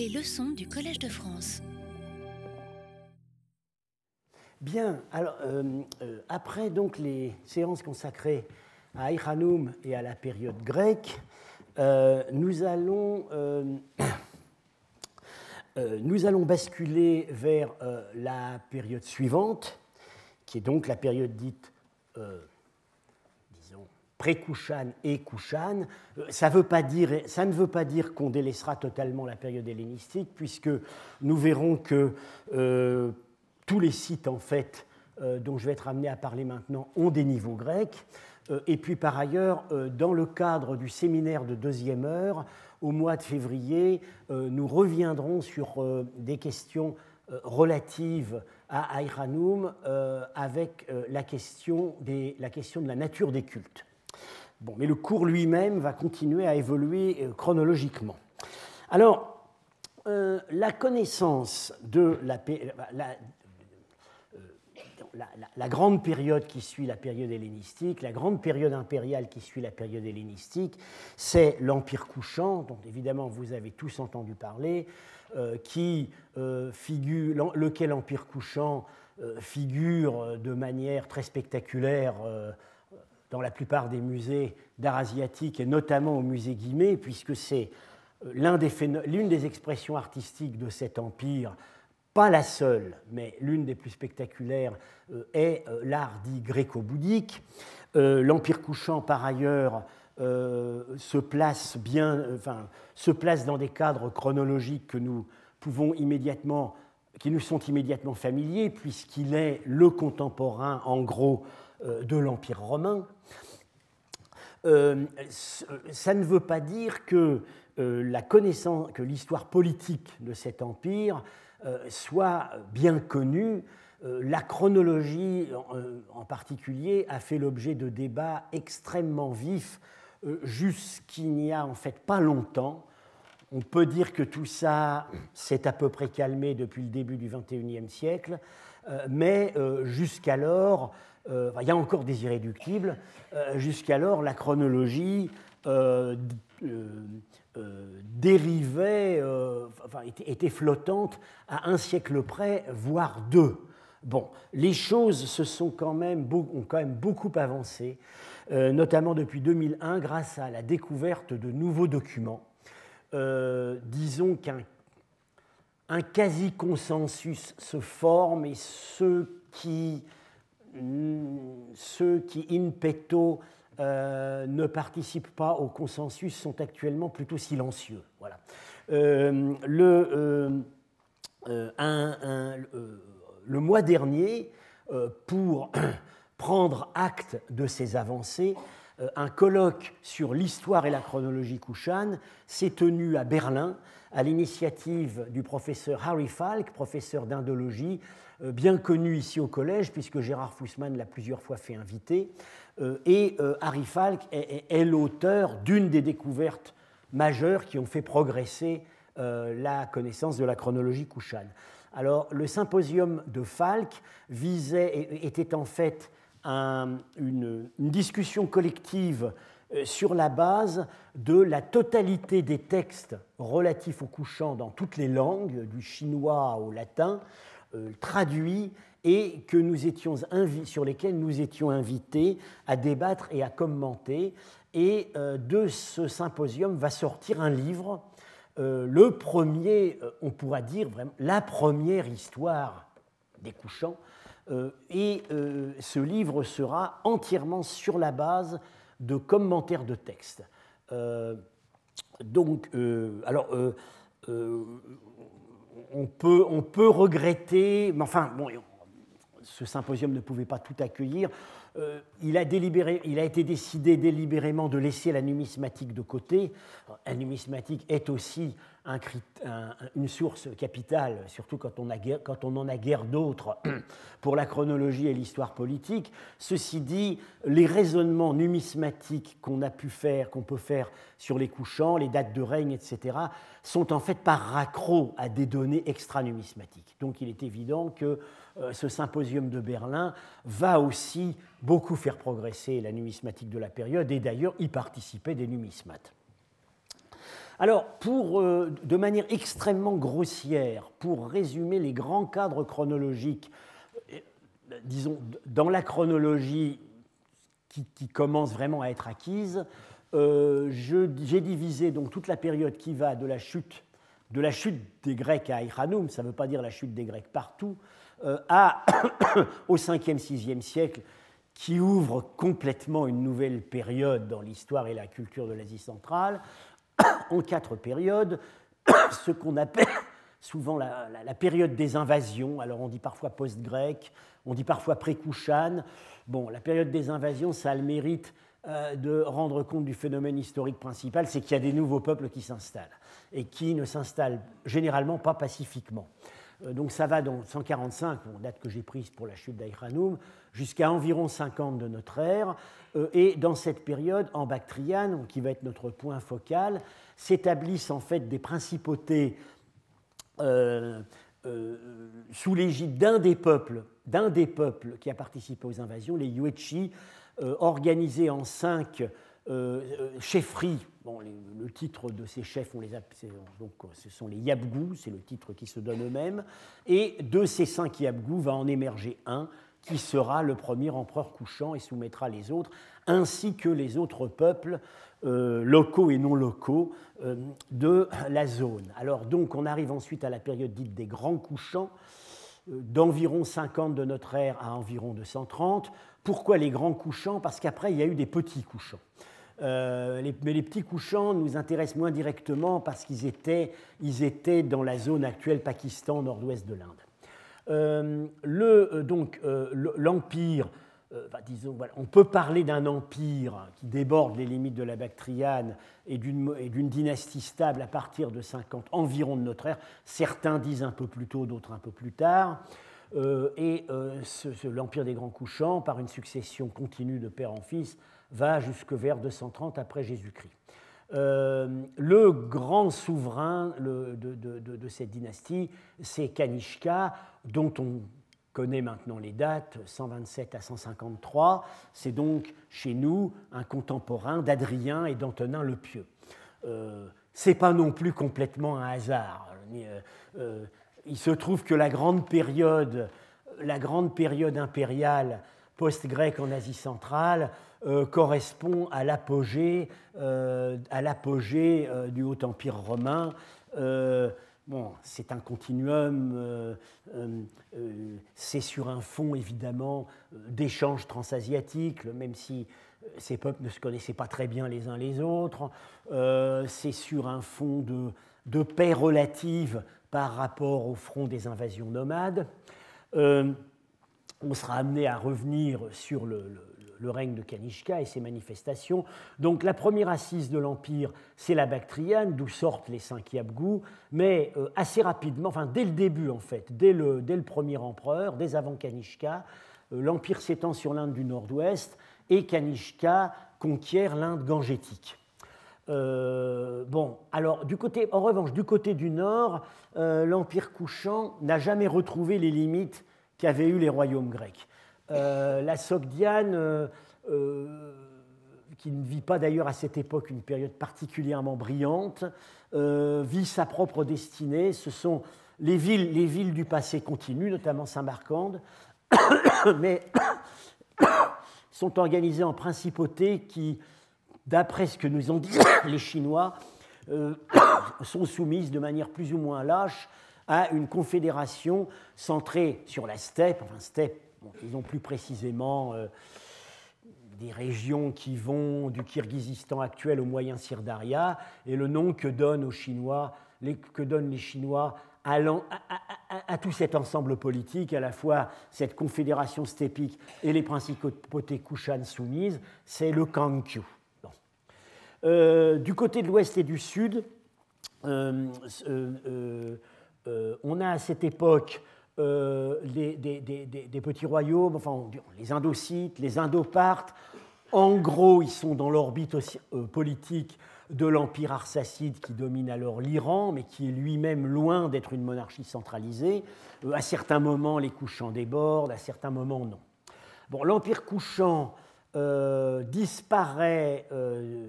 Les leçons du Collège de France. Bien, alors euh, euh, après donc les séances consacrées à Iranum et à la période grecque, euh, nous allons basculer vers la période suivante, qui est donc la période dite pré-Kushan et pas dire, ça ne veut pas dire qu'on délaissera totalement la période hellénistique, puisque nous verrons que tous les sites, en fait, euh, dont je vais être amené à parler maintenant, ont des niveaux grecs. Euh, et puis, par ailleurs, euh, dans le cadre du séminaire de deuxième heure, au mois de février, nous reviendrons sur des questions relatives à Aïranoum avec la question de la nature des cultes. Bon, mais le cours lui-même va continuer à évoluer chronologiquement. Alors, la connaissance de la, la, la, grande période qui suit la période hellénistique, la grande période impériale qui suit la période hellénistique, c'est l'Empire couchant, dont évidemment vous avez tous entendu parler, euh, qui, euh, figure, lequel Empire couchant euh, figure de manière très spectaculaire dans la plupart des musées d'art asiatique et notamment au musée Guimet, puisque c'est l'une des, expressions artistiques de cet empire pas la seule, mais l'une des plus spectaculaires euh, est euh, l'art dit gréco-bouddhique. Euh, L'Empire couchant, par ailleurs, se, place bien, enfin, se place dans des cadres chronologiques que nous pouvons immédiatement, qui nous sont immédiatement familiers, puisqu'il est le contemporain, en gros, de l'Empire romain. ça ne veut pas dire que la connaissance, que l'histoire politique de cet empire euh, soit bien connue. Euh, la chronologie euh, en particulier a fait l'objet de débats extrêmement vifs jusqu'il n'y a en fait pas longtemps. On peut dire que tout ça s'est à peu près calmé depuis le début du XXIe siècle, mais jusqu'alors, il y a encore des irréductibles, jusqu'alors la chronologie euh, dérivait, euh, était, flottante à un siècle près, voire deux. Bon, les choses se sont quand même, ont quand même beaucoup avancé, euh, notamment depuis 2001 grâce à la découverte de nouveaux documents. disons qu'un un quasi-consensus se forme et ceux qui, ceux qui in petto euh, ne participent pas au consensus sont actuellement plutôt silencieux. Voilà. Euh, le, euh, le, mois dernier, pour prendre acte de ces avancées, un colloque sur l'histoire et la chronologie Kushan s'est tenu à Berlin à l'initiative du professeur Harry Falk, professeur d'indologie, bien connu ici au collège, puisque Gérard Fussman l'a plusieurs fois fait inviter, euh, et euh, Harry Falk est, l'auteur d'une des découvertes majeures qui ont fait progresser euh, la connaissance de la chronologie Kushan. Alors, le symposium de Falk visait, était en fait une, discussion collective sur la base de la totalité des textes relatifs au couchant dans toutes les langues, du chinois au latin, traduits et que nous étions sur lesquels nous étions invités à débattre et à commenter. Et euh, de ce symposium va sortir un livre, euh, le premier, euh, on pourra dire vraiment, la première histoire des couchants. et ce livre sera entièrement sur la base de commentaires de textes. donc, alors, on peut, on peut regretter, mais enfin, bon, ce symposium ne pouvait pas tout accueillir. Euh, il, a délibéré, il, a été décidé délibérément de laisser la numismatique de côté. La numismatique est aussi un, une source capitale, surtout quand on, a, en a guère d'autres pour la chronologie et l'histoire politique. Ceci dit, les raisonnements numismatiques qu'on a pu faire, qu'on peut faire sur les couchants, les dates de règne, etc., sont en fait par raccro à des données extra-numismatiques. Donc il est évident que euh, ce symposium de Berlin va aussi beaucoup faire progresser la numismatique de la période et d'ailleurs y participer des numismates. Alors, pour, de manière extrêmement grossière, pour résumer les grands cadres chronologiques, disons, dans la chronologie qui, commence vraiment à être acquise, j'ai divisé donc toute la période qui va de la chute de la chute des Grecs à Iranum, ça ne veut pas dire la chute des Grecs partout, euh, à, au 5e, 6e siècle, qui ouvre complètement une nouvelle période dans l'histoire et la culture de l'Asie centrale, en quatre périodes, ce qu'on appelle souvent la, période des invasions. Alors on dit parfois post-grec, on dit parfois pré-Kushan. Bon, la période des invasions, ça a le mérite euh, de rendre compte du phénomène historique principal, c'est qu'il y a des nouveaux peuples qui s'installent et qui ne s'installent généralement pas pacifiquement. Euh, donc ça va dans 145, date que j'ai prise pour la chute d'Aïranoum, jusqu'à environ 50 de notre ère. Euh, et dans cette période, en Bactriane, qui va être notre point focal, s'établissent en fait des principautés sous l'égide d'un des peuples, d'un des peuples qui a participé aux invasions, les Yuechi, euh, organisés en cinq euh, euh, chefferies. Bon, le titre de ces chefs, on les donc, ce sont les Yabgou, c'est le titre qui se donne eux-mêmes. Et de ces cinq Yabgou va en émerger un qui sera le premier empereur couchant et soumettra les autres, ainsi que les autres peuples locaux et non locaux de la zone. Alors donc on arrive ensuite à la période dite des grands couchants, d'environ 50 de notre ère à environ 230, pourquoi les grands couchants? Parce qu'après, il y a eu des petits couchants. Euh, mais les petits couchants nous intéressent moins directement parce qu'ils étaient, ils étaient dans la zone actuelle Pakistan, nord-ouest de l'Inde. Euh, le, euh, donc, l'empire, disons, on peut parler d'un empire qui déborde les limites de la Bactriane et d'une dynastie stable à partir de 50 environ de notre ère. Certains disent un peu plus tôt, d'autres un peu plus tard. Et l'Empire des Grands Couchants, par une succession continue de père en fils, va jusque vers 230 après Jésus-Christ. Euh, le grand souverain de, cette dynastie, c'est Kanishka, dont on connaît maintenant les dates, 127 à 153. C'est donc chez nous un contemporain d'Adrien et d'Antonin le Pieux. Euh, c'est pas non plus complètement un hasard il se trouve que la grande période, la grande période impériale post-grecque en Asie centrale euh, correspond à l'apogée, euh, à l'apogée euh, du Haut Empire romain. bon, c'est un continuum, c'est sur un fond évidemment d'échanges transasiatiques, même si ces peuples ne se connaissaient pas très bien les uns les autres. c'est sur un fond de, de paix relative par rapport au front des invasions nomades. On sera amené à revenir sur le, règne de Kanishka et ses manifestations. Donc la première assise de l'Empire, c'est la Bactriane, d'où sortent les cinq Yabgou, mais euh, assez rapidement, enfin dès le début en fait, dès le, dès le premier empereur, dès avant Kanishka, euh, l'Empire s'étend sur l'Inde du Nord-Ouest et Kanishka conquiert l'Inde gangétique. Euh, bon, alors du côté, en revanche, du côté du nord, l'Empire couchant n'a jamais retrouvé les limites qu'avaient eu les royaumes grecs. Euh, la Sogdiane, qui ne vit pas d'ailleurs à cette époque une période particulièrement brillante, vit sa propre destinée. Ce sont les villes, les villes du passé continuent, notamment Saint-Marcande, mais sont organisées en principautés qui d'après ce que nous ont dit les Chinois, euh, sont soumises de manière plus ou moins lâche à une confédération centrée sur la steppe, enfin steppe, disons plus précisément euh, des régions qui vont du Kirghizistan actuel au moyen Sirdaria, et le nom que donnent aux Chinois, les, Chinois à, tout cet ensemble politique, à la fois cette confédération steppique et les principautés Kushan soumises, c'est le Kangkyu. Euh, du côté de l'ouest et du sud, euh, on a à cette époque des, petits royaumes, enfin, les Indocites, les Indopartes. En gros, ils sont dans l'orbite politique de l'empire arsacide qui domine alors l'Iran, mais qui est lui-même loin d'être une monarchie centralisée. à certains moments, les couchants débordent, à certains moments, non. Bon, l'empire couchant disparaît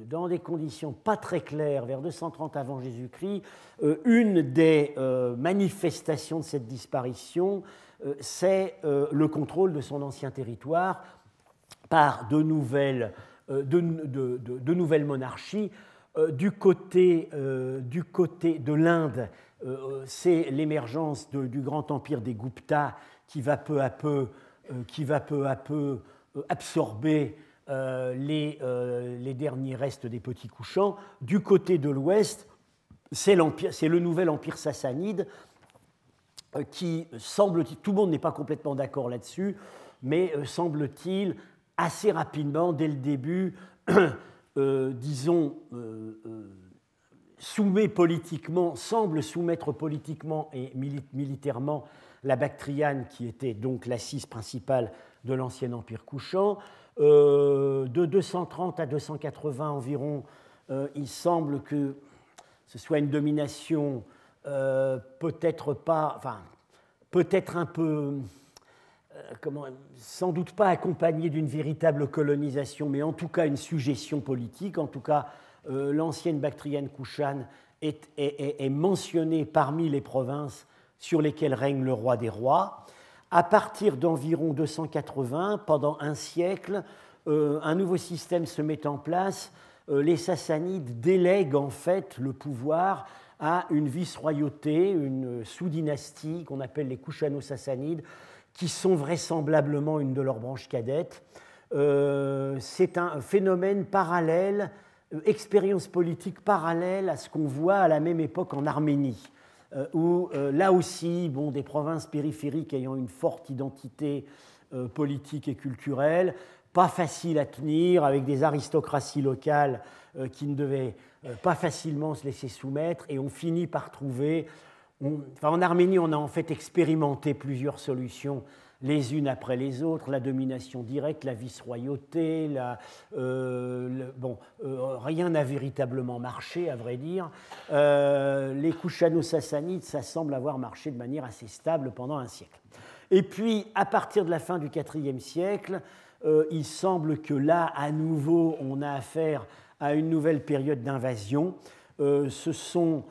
dans des conditions pas très claires vers 230 avant Jésus-Christ. une des manifestations de cette disparition, c'est le contrôle de son ancien territoire par de nouvelles, monarchies euh, du, côté, euh, de l'Inde, euh, c'est l'émergence du grand empire des Gupta qui va peu, à peu absorber les, les, derniers restes des petits couchants. Du côté de l'Ouest, c'est le nouvel empire sassanide qui semble-t-il, tout le monde n'est pas complètement d'accord là-dessus, mais semble-t-il assez rapidement, dès le début, Euh, disons, euh, euh, soumet politiquement, semble soumettre politiquement et militairement la Bactriane, qui était donc l'assise principale de l'ancien empire couchant. de 230 à 280 environ, il semble que ce soit une domination peut-être pas, enfin, peut-être un peu euh, sans doute pas accompagné d'une véritable colonisation, mais en tout cas une suggestion politique. En tout cas, euh, l'ancienne Bactriane Kushan est, mentionnée parmi les provinces sur lesquelles règne le roi des rois. À partir d'environ 280, pendant un siècle, euh, un nouveau système se met en place. les Sassanides délèguent en fait le pouvoir à une vice-royauté, une sous-dynastie qu'on appelle les Kushano-Sassanides, qui sont vraisemblablement une de leurs branches cadettes. Euh, c'est un phénomène parallèle, euh, expérience politique parallèle à ce qu'on voit à la même époque en Arménie, euh, où là aussi, bon, des provinces périphériques ayant une forte identité politique et culturelle, pas facile à tenir, avec des aristocraties locales qui ne devaient pas facilement se laisser soumettre, et on finit par trouver en Arménie, on a en fait expérimenté plusieurs solutions les unes après les autres, la domination directe, la vice-royauté, euh, euh, rien n'a véritablement marché, à vrai dire. Euh, les Kushano-Sassanides, ça semble avoir marché de manière assez stable pendant un siècle. Et puis, à partir de la fin du IVe siècle, il semble que là, à nouveau, on a affaire à une nouvelle période d'invasion. ce sont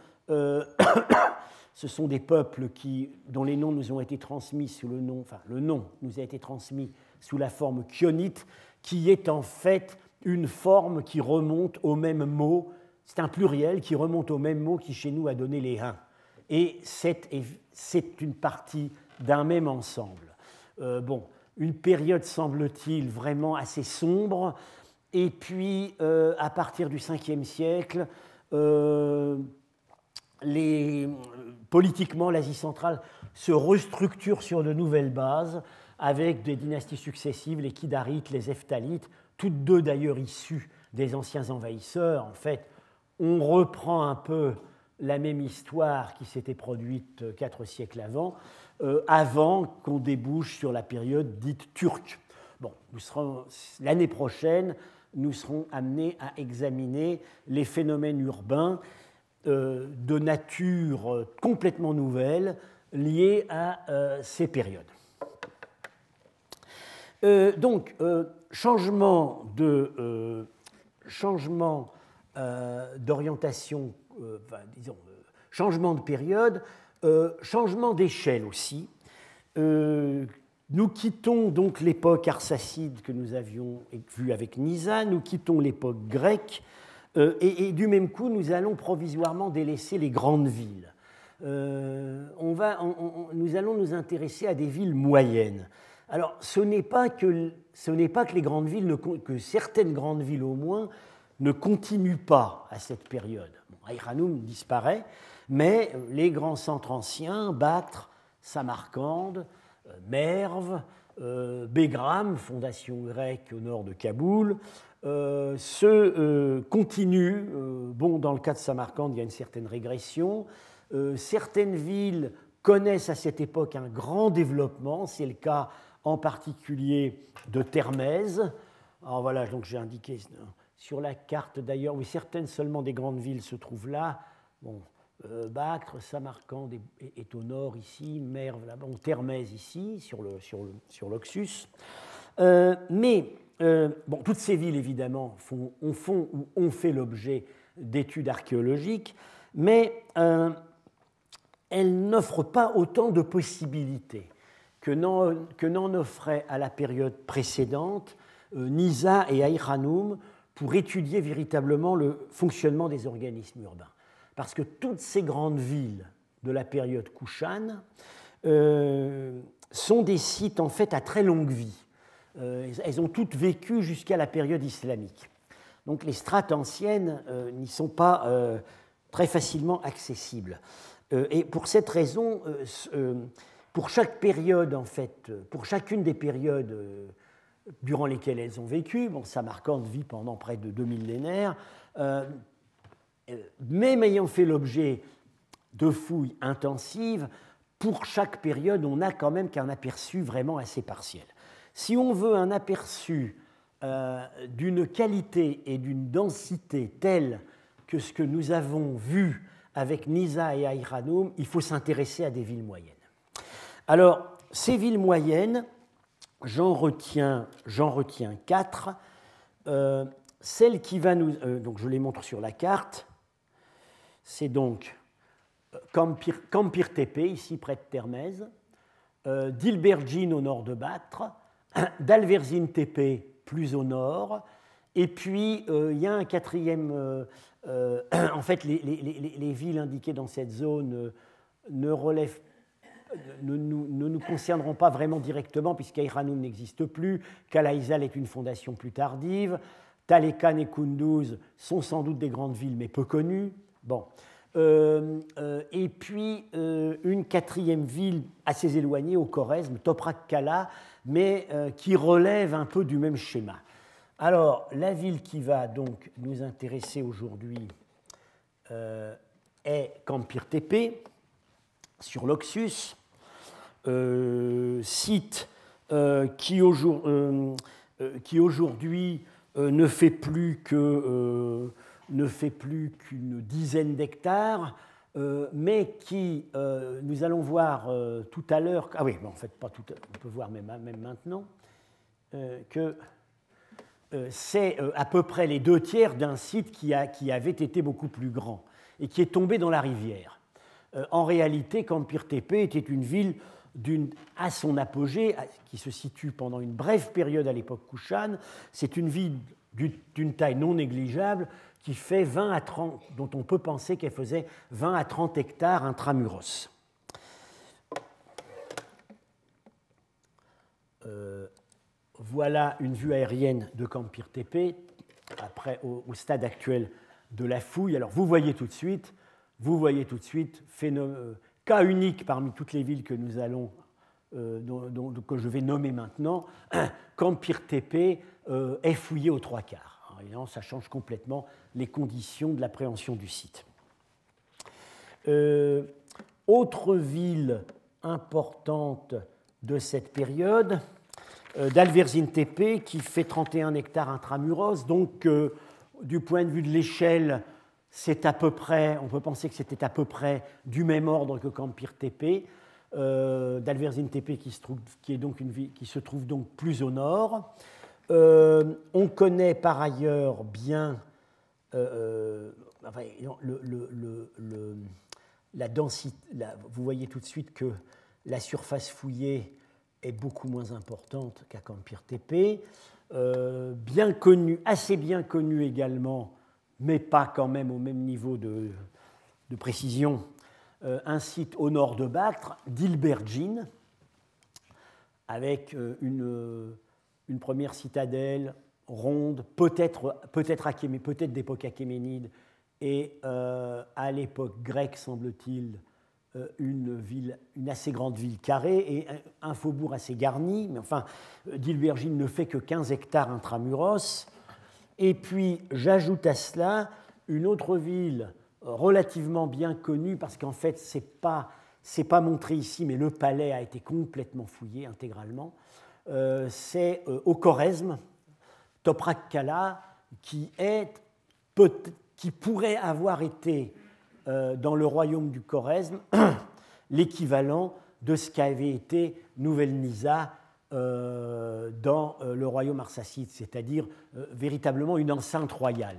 ce sont des peuples qui, dont les noms nous ont été transmis sous le nom, enfin le nom nous a été transmis sous la forme kionite, qui est en fait une forme qui remonte au même mot, c'est un pluriel qui remonte au même mot qui chez nous a donné les uns. Et c'est une partie d'un même ensemble. Euh, bon, une période semble-t-il vraiment assez sombre, et puis euh, à partir du 5e siècle, euh, politiquement, l'Asie centrale se restructure sur de nouvelles bases avec des dynasties successives, les Kidarites, les Eftalites, toutes deux d'ailleurs issues des anciens envahisseurs. En fait, on reprend un peu la même histoire qui s'était produite quatre siècles avant, euh, avant qu'on débouche sur la période dite turque. Bon, l'année prochaine, nous serons amenés à examiner les phénomènes urbains euh, de nature euh, complètement nouvelle liée à euh, ces périodes. donc, changement de changement d'orientation, disons, changement de période, changement d'échelle aussi. nous quittons donc l'époque arsacide que nous avions vue avec Nisa, nous quittons l'époque grecque euh, et, du même coup, nous allons provisoirement délaisser les grandes villes. Euh, on va, nous allons nous intéresser à des villes moyennes. Alors, ce n'est pas que, ce n'est pas que les grandes villes, que certaines grandes villes au moins, ne continuent pas à cette période. Bon, disparaît, mais les grands centres anciens, Bactre, Samarcande, euh, Merv, Begram, fondation grecque au nord de Kaboul, euh, se euh, continue. Euh, bon, dans le cas de Samarcande, il y a une certaine régression. certaines villes connaissent à cette époque un grand développement. C'est le cas en particulier de Termèse. Alors voilà, donc j'ai indiqué sur la carte d'ailleurs, oui, certaines seulement des grandes villes se trouvent là. Bon, Bactre, Samarcande est, au nord ici, Merve là, bon, Termèse ici, sur l'Oxus. Sur mais bon, toutes ces villes, évidemment, ont fait l'objet d'études archéologiques, mais elles n'offrent pas autant de possibilités que n'en offrait à la période précédente Nisa et Aïranoum pour étudier véritablement le fonctionnement des organismes urbains. Parce que toutes ces grandes villes de la période Kushan euh, sont des sites en fait à très longue vie. Euh, elles ont toutes vécu jusqu'à la période islamique. Donc les strates anciennes euh, n'y sont pas très facilement accessibles. et pour cette raison, pour chaque période, en fait, pour chacune des périodes durant lesquelles elles ont vécu, bon, ça marquant vie pendant près de deux millénaires, même ayant fait l'objet de fouilles intensives, pour chaque période, on n'a quand même qu'un aperçu vraiment assez partiel. Si on veut un aperçu euh, d'une qualité et d'une densité telle que ce que nous avons vu avec Nisa et Aïranoum, il faut s'intéresser à des villes moyennes. Alors, ces villes moyennes, j'en retiens, retiens quatre. Euh, celle qui va nous. Euh, donc, je les montre sur la carte. C'est donc Campir, Tepe, ici près de Termez, euh, Dilbergine au nord de Batre, d'Alverzine Tepe plus au nord, et puis euh, il y a un quatrième. Euh, en fait, les, villes indiquées dans cette zone ne nous concerneront pas vraiment directement, puisqu'Aïranoum n'existe plus, Kalaïzal est une fondation plus tardive, Talekan et Kunduz sont sans doute des grandes villes, mais peu connues. Bon. Euh, euh, et puis euh, une quatrième ville assez éloignée au Khorezm, Toprak Kala, mais qui relève un peu du même schéma. Alors, la ville qui va donc nous intéresser aujourd'hui est Kampir Tepe, sur l'Oxus, site qui aujourd'hui ne fait plus que ne fait plus qu'une dizaine d'hectares, euh, mais qui, euh, nous allons voir euh, tout à l'heure, ah oui, en fait pas tout, on peut voir même, maintenant, que c'est à peu près les deux tiers d'un site qui, a, qui, avait été beaucoup plus grand et qui est tombé dans la rivière. en réalité, Kampir Tepe était une ville à son apogée, qui se situe pendant une brève période à l'époque Kushan. C'est une ville d'une taille non négligeable qui fait 20 à 30, dont on peut penser qu'elle faisait 20 à 30 hectares intramuros. Euh, voilà une vue aérienne de Campir Tepe, après au, stade actuel de la fouille. Alors vous voyez tout de suite, vous voyez tout de suite, euh, cas unique parmi toutes les villes que nous allons, euh, que je vais nommer maintenant, Campir Tepe est fouillé aux trois quarts ça change complètement les conditions de l'appréhension du site. Euh, autre ville importante de cette période, euh, d'Alverzine Tepe, qui fait 31 hectares intramuros. Donc, euh, du point de vue de l'échelle, c'est à peu près, on peut penser que c'était à peu près du même ordre que Campir Tepe. D'Alverzine Tepe, qui se, trouve, qui, qui se trouve donc plus au nord. Euh, on connaît par ailleurs bien euh, euh, la densité. vous voyez tout de suite que la surface fouillée est beaucoup moins importante qu'à Campir TP. bien connu, assez bien connu également, mais pas quand même au même niveau de, précision, un site au nord de Bactre, d'Ilbergine, avec une une première citadelle ronde, peut-être peut-être peut d'époque achéménide, et euh, à l'époque grecque, semble-t-il, euh, une, ville, une assez grande ville carrée et un, faubourg assez garni. Mais enfin, Dilbergine ne fait que 15 hectares intramuros. Et puis, j'ajoute à cela une autre ville relativement bien connue, parce qu'en fait, ce n'est pas, pas montré ici, mais le palais a été complètement fouillé intégralement. Euh, c'est euh, au Khorezm, Toprak Kala, qui, est, qui pourrait avoir été euh, dans le royaume du Khorezm l'équivalent de ce qu'avait été Nouvelle Nisa dans le royaume arsacide, c'est-à-dire véritablement une enceinte royale.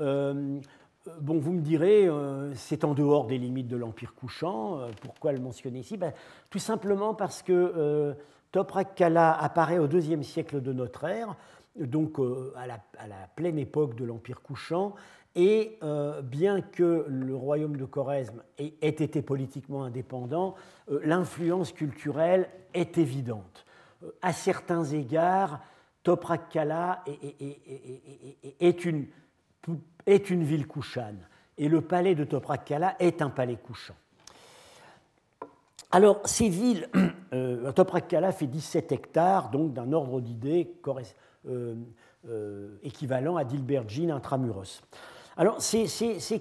Bon, vous me direz, c'est en dehors des limites de l'Empire couchant. pourquoi le mentionner ici? Ben, Tout simplement parce que Toprak Kala apparaît au deuxième siècle de notre ère, donc à la, pleine époque de l'Empire couchant, et euh, bien que le royaume de Choresme ait, été politiquement indépendant, euh, l'influence culturelle est évidente. Euh, à certains égards, Toprak Kala est, une, ville couchane, et le palais de Toprak Kala est un palais couchant. Alors, ces villes, Kala fait 17 hectares, donc d'un ordre d'idées équivalent à Dilbergine intramuros. Alors, ces,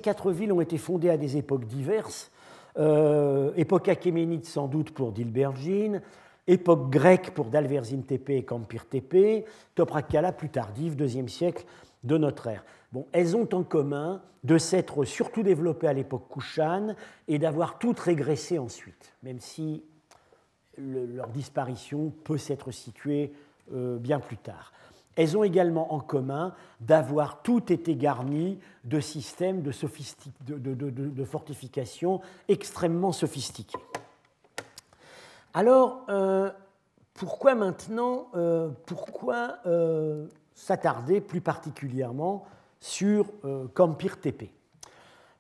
quatre villes ont été fondées à des époques diverses. Euh, époque achéménide sans doute pour Dilbergine, époque grecque pour Dalverzine Tepe et Campir Tepe, Toprakala plus tardive, deuxième siècle de notre ère. Bon, elles ont en commun de s'être surtout développées à l'époque Kushan et d'avoir toutes régressé ensuite, même si leur disparition peut s'être située euh, bien plus tard. Elles ont également en commun d'avoir toutes été garnies de systèmes de, fortification extrêmement sophistiqués. Alors, euh, pourquoi maintenant, euh, pourquoi s'attarder plus particulièrement sur Campir Tepe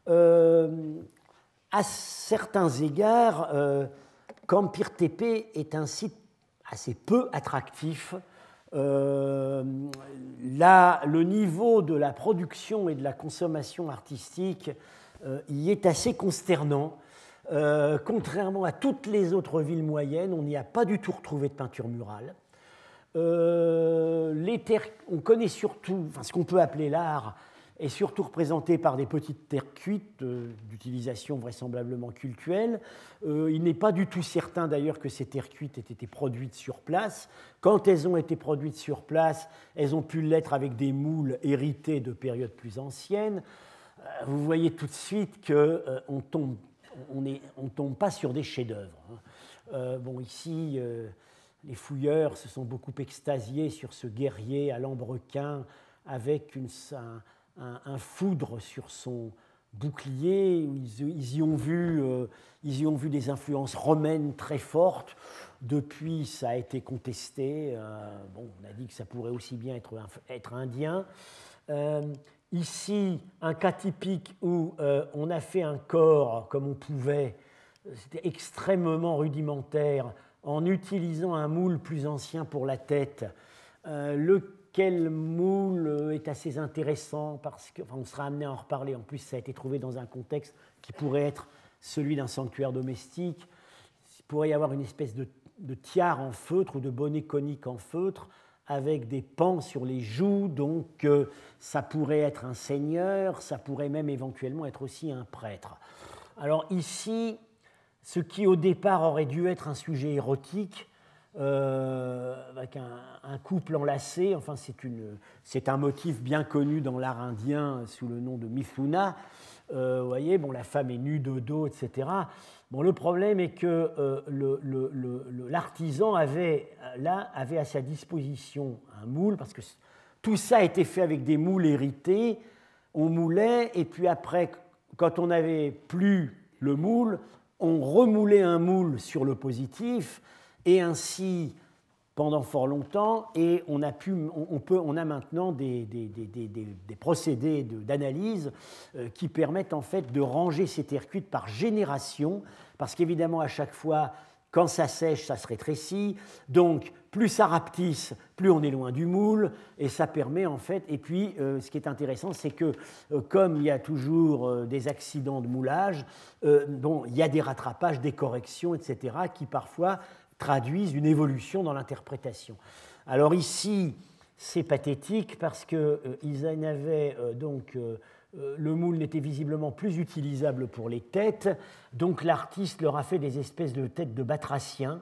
À certains égards, Campir Tepe est un site assez peu attractif euh, le niveau de la production et de la consommation artistique euh, y est assez consternant. Euh, contrairement à toutes les autres villes moyennes, on n'y a pas du tout retrouvé de peinture murale. Les on connaît surtout ce qu'on peut appeler l'art est surtout représenté par des petites terres cuites euh, d'utilisation vraisemblablement cultuelle. Euh, il n'est pas du tout certain d'ailleurs que ces terres cuites aient été produites sur place. Quand elles ont été produites sur place, elles ont pu l'être avec des moules hérités de périodes plus anciennes. Euh, vous voyez tout de suite qu'on tombe, on ne on tombe pas sur des chefs-d'œuvre. Hein. bon, ici, les fouilleurs se sont beaucoup extasiés sur ce guerrier à lambrequin avec une, un, foudre sur son bouclier. Ils, y ont vu, euh, ils y ont vu des influences romaines très fortes. Depuis, ça a été contesté. Euh, on a dit que ça pourrait aussi bien être, être indien. Euh, ici, un cas typique où on a fait un corps comme on pouvait. C'était extrêmement rudimentaire en utilisant un moule plus ancien pour la tête. le quel moule est assez intéressant parce que, on sera amené à en reparler. En plus, ça a été trouvé dans un contexte qui pourrait être celui d'un sanctuaire domestique. Il pourrait y avoir une espèce de, tiare en feutre ou de bonnet conique en feutre avec des pans sur les joues, donc euh, ça pourrait être un seigneur, ça pourrait même éventuellement être aussi un prêtre. Alors ici, ce qui au départ aurait dû être un sujet érotique euh, avec un, couple enlacé. Enfin, c'est un motif bien connu dans l'art indien sous le nom de Mithuna. Euh, vous voyez, bon, la femme est nue de dos, etc. Bon, le problème est que euh, l'artisan avait, là, avait à sa disposition un moule, parce que tout ça été fait avec des moules hérités. On moulait, et puis après, quand on n'avait plus le moule, on remoulait un moule sur le positif, et ainsi pendant fort longtemps, et on a, pu, on, peut, on a maintenant des, des, des, des procédés d'analyse euh, qui permettent en fait de ranger ces terres cuites par génération, parce qu'évidemment à chaque fois, quand ça sèche, ça se rétrécit, donc plus ça rapetisse, plus on est loin du moule, et ça permet en fait, et puis euh, ce qui est intéressant, c'est que euh, comme il y a toujours des accidents de moulage, bon, il y a des rattrapages, des corrections, etc., qui parfois traduisent une évolution dans l'interprétation. Alors ici, c'est pathétique parce qu'ils euh, en avaient euh, donc euh, le moule n'était visiblement plus utilisable pour les têtes, donc l'artiste leur a fait des espèces de têtes de batraciens.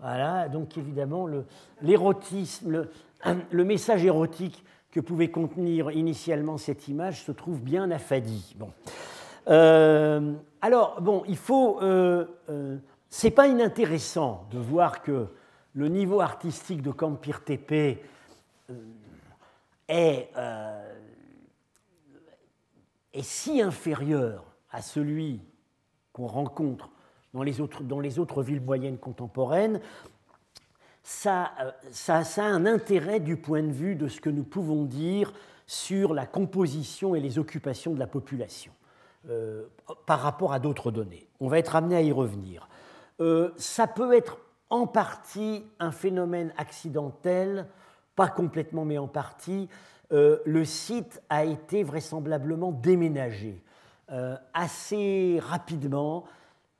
Voilà, donc évidemment, l'érotisme, le, message érotique que pouvait contenir initialement cette image se trouve bien affadi. Bon. alors, bon, il faut c'est pas inintéressant de voir que le niveau artistique de Campir Tepe est, est si inférieur à celui qu'on rencontre dans les, autres, villes moyennes contemporaines, ça, ça, a un intérêt du point de vue de ce que nous pouvons dire sur la composition et les occupations de la population euh, par rapport à d'autres données. On va être amené à y revenir. Euh, ça peut être en partie un phénomène accidentel, pas complètement mais en partie. Euh, le site a été vraisemblablement déménagé assez rapidement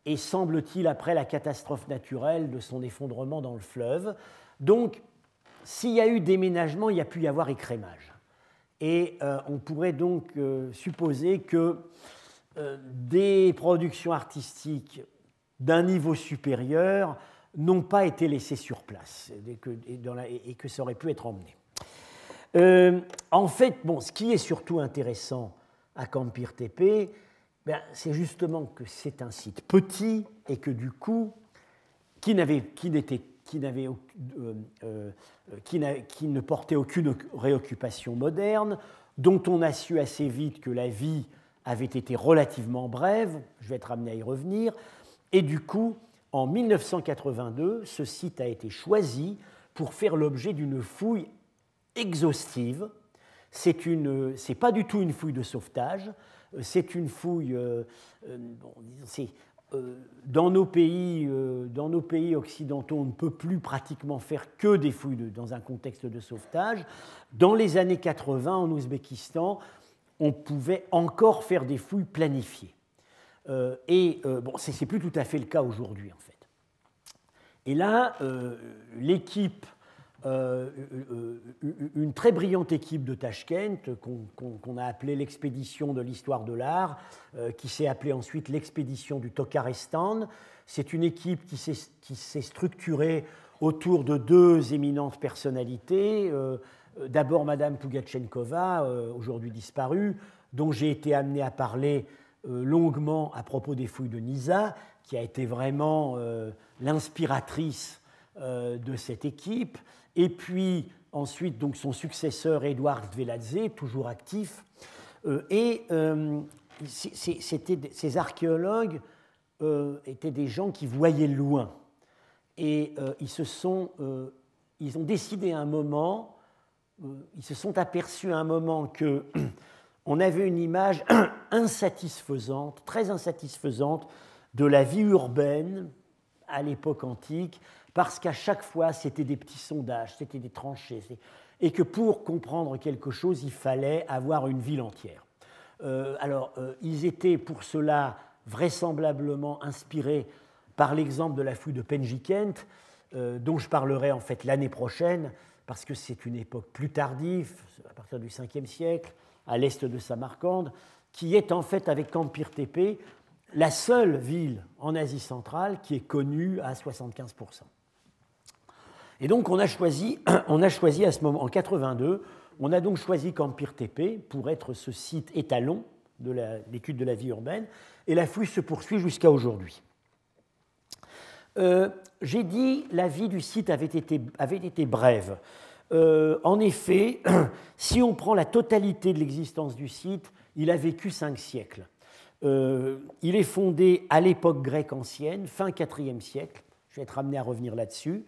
et semble-t-il après la catastrophe naturelle de son effondrement dans le fleuve. Donc, s'il y a eu déménagement, il y a pu y avoir écrémage. Et euh, on pourrait donc euh, supposer que euh, des productions artistiques d'un niveau supérieur n'ont pas été laissées sur place et que, ça aurait pu être emmené. en fait, bon, ce qui est surtout intéressant à Campir Tepe, ben, c'est justement que c'est un site petit et que du coup, qui n'était qui, euh, euh, qui, qui, ne portait aucune réoccupation moderne, dont on a su assez vite que la vie avait été relativement brève, je vais être amené à y revenir, et du coup, en 1982, ce site a été choisi pour faire l'objet d'une fouille exhaustive. C'est une, c'est pas du tout une fouille de sauvetage, c'est une fouille, euh, bon, c'est euh, dans nos, pays, euh, dans nos pays occidentaux, on ne peut plus pratiquement faire que des fouilles dans un contexte de sauvetage. Dans les années 80, en Ouzbékistan, on pouvait encore faire des fouilles planifiées. Euh, et bon, ce n'est plus tout à fait le cas aujourd'hui, en fait. Et là, l'équipe euh, euh, une très brillante équipe de Tashkent qu'on a appelée l'expédition de l'histoire de l'art, euh, qui s'est appelée ensuite l'expédition du Tokarestan. C'est une équipe qui s'est structurée autour de deux éminentes personnalités. D'abord Madame Pugachenkova, aujourd'hui disparue, dont j'ai été amené à parler longuement à propos des fouilles de Nisa, qui a été vraiment l'inspiratrice de cette équipe et puis ensuite donc son successeur Édouard Veladze, toujours actif. Euh, et euh, ces archéologues euh, étaient des gens qui voyaient loin. Et ils, se sont, ils ont décidé un moment, ils se sont aperçus à un moment que on avait une image insatisfaisante, très insatisfaisante de la vie urbaine à l'époque antique, parce qu'à chaque fois, c'était des petits sondages, c'était des tranchées, et que pour comprendre quelque chose, il fallait avoir une ville entière. Euh, alors, euh, ils étaient pour cela vraisemblablement inspirés par l'exemple de la fouille de Penjikent, euh, dont je parlerai en fait l'année prochaine, parce que c'est une époque plus tardive, à partir du 5e siècle, à l'est de Samarcande, qui est en fait, avec Kampir Tepe, la seule ville en Asie centrale qui est connue à 75%. Et donc on a choisi, on a choisi à ce moment, en 82, on a donc choisi Campir Tepe pour être ce site étalon de l'étude de la vie urbaine, et la fouille se poursuit jusqu'à aujourd'hui. Euh, j'ai dit la vie du site avait été, avait été brève. Euh, en effet, si on prend la totalité de l'existence du site, il a vécu cinq siècles. Euh, il est fondé à l'époque grecque ancienne, fin 4e siècle. Je vais être amené à revenir là-dessus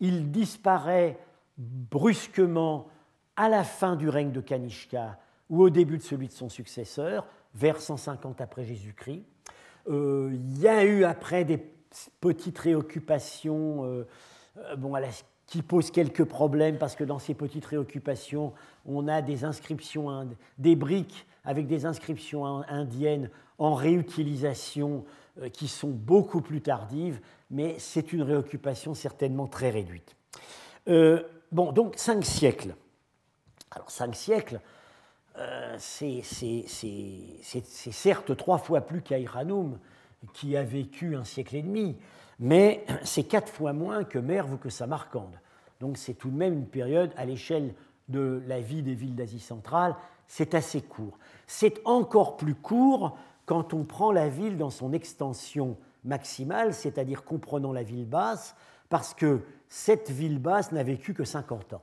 il disparaît brusquement à la fin du règne de Kanishka ou au début de celui de son successeur, vers 150 après Jésus-Christ. Euh, il y a eu après des petites réoccupations euh, euh, bon, qui posent quelques problèmes parce que dans ces petites réoccupations, on a des inscriptions, des briques avec des inscriptions indiennes en réutilisation qui sont beaucoup plus tardives mais c'est une réoccupation certainement très réduite. Euh, bon, donc cinq siècles. Alors cinq siècles, euh, c'est certes trois fois plus qu'Aïranoum, qui a vécu un siècle et demi, mais c'est quatre fois moins que Merv ou que Samarcande. Donc c'est tout de même une période à l'échelle de la vie des villes d'Asie centrale, c'est assez court. C'est encore plus court quand on prend la ville dans son extension maximale, c'est-à-dire comprenant la ville basse, parce que cette ville basse n'a vécu que 50 ans,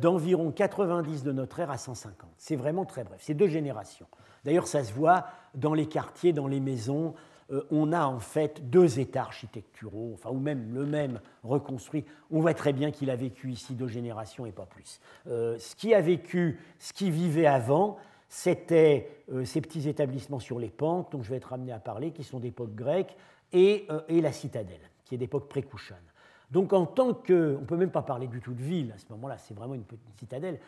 d'environ 90 de notre ère à 150. C'est vraiment très bref, c'est deux générations. D'ailleurs, ça se voit dans les quartiers, dans les maisons. Euh, on a en fait deux états architecturaux, enfin, ou même le même reconstruit. On voit très bien qu'il a vécu ici deux générations et pas plus. Euh, ce qui a vécu, ce qui vivait avant, c'était euh, ces petits établissements sur les pentes, dont je vais être amené à parler, qui sont d'époque grecque, et, la citadelle, qui est d'époque pré Donc en tant que, on ne peut même pas parler du tout de ville à ce moment-là, c'est vraiment une petite citadelle.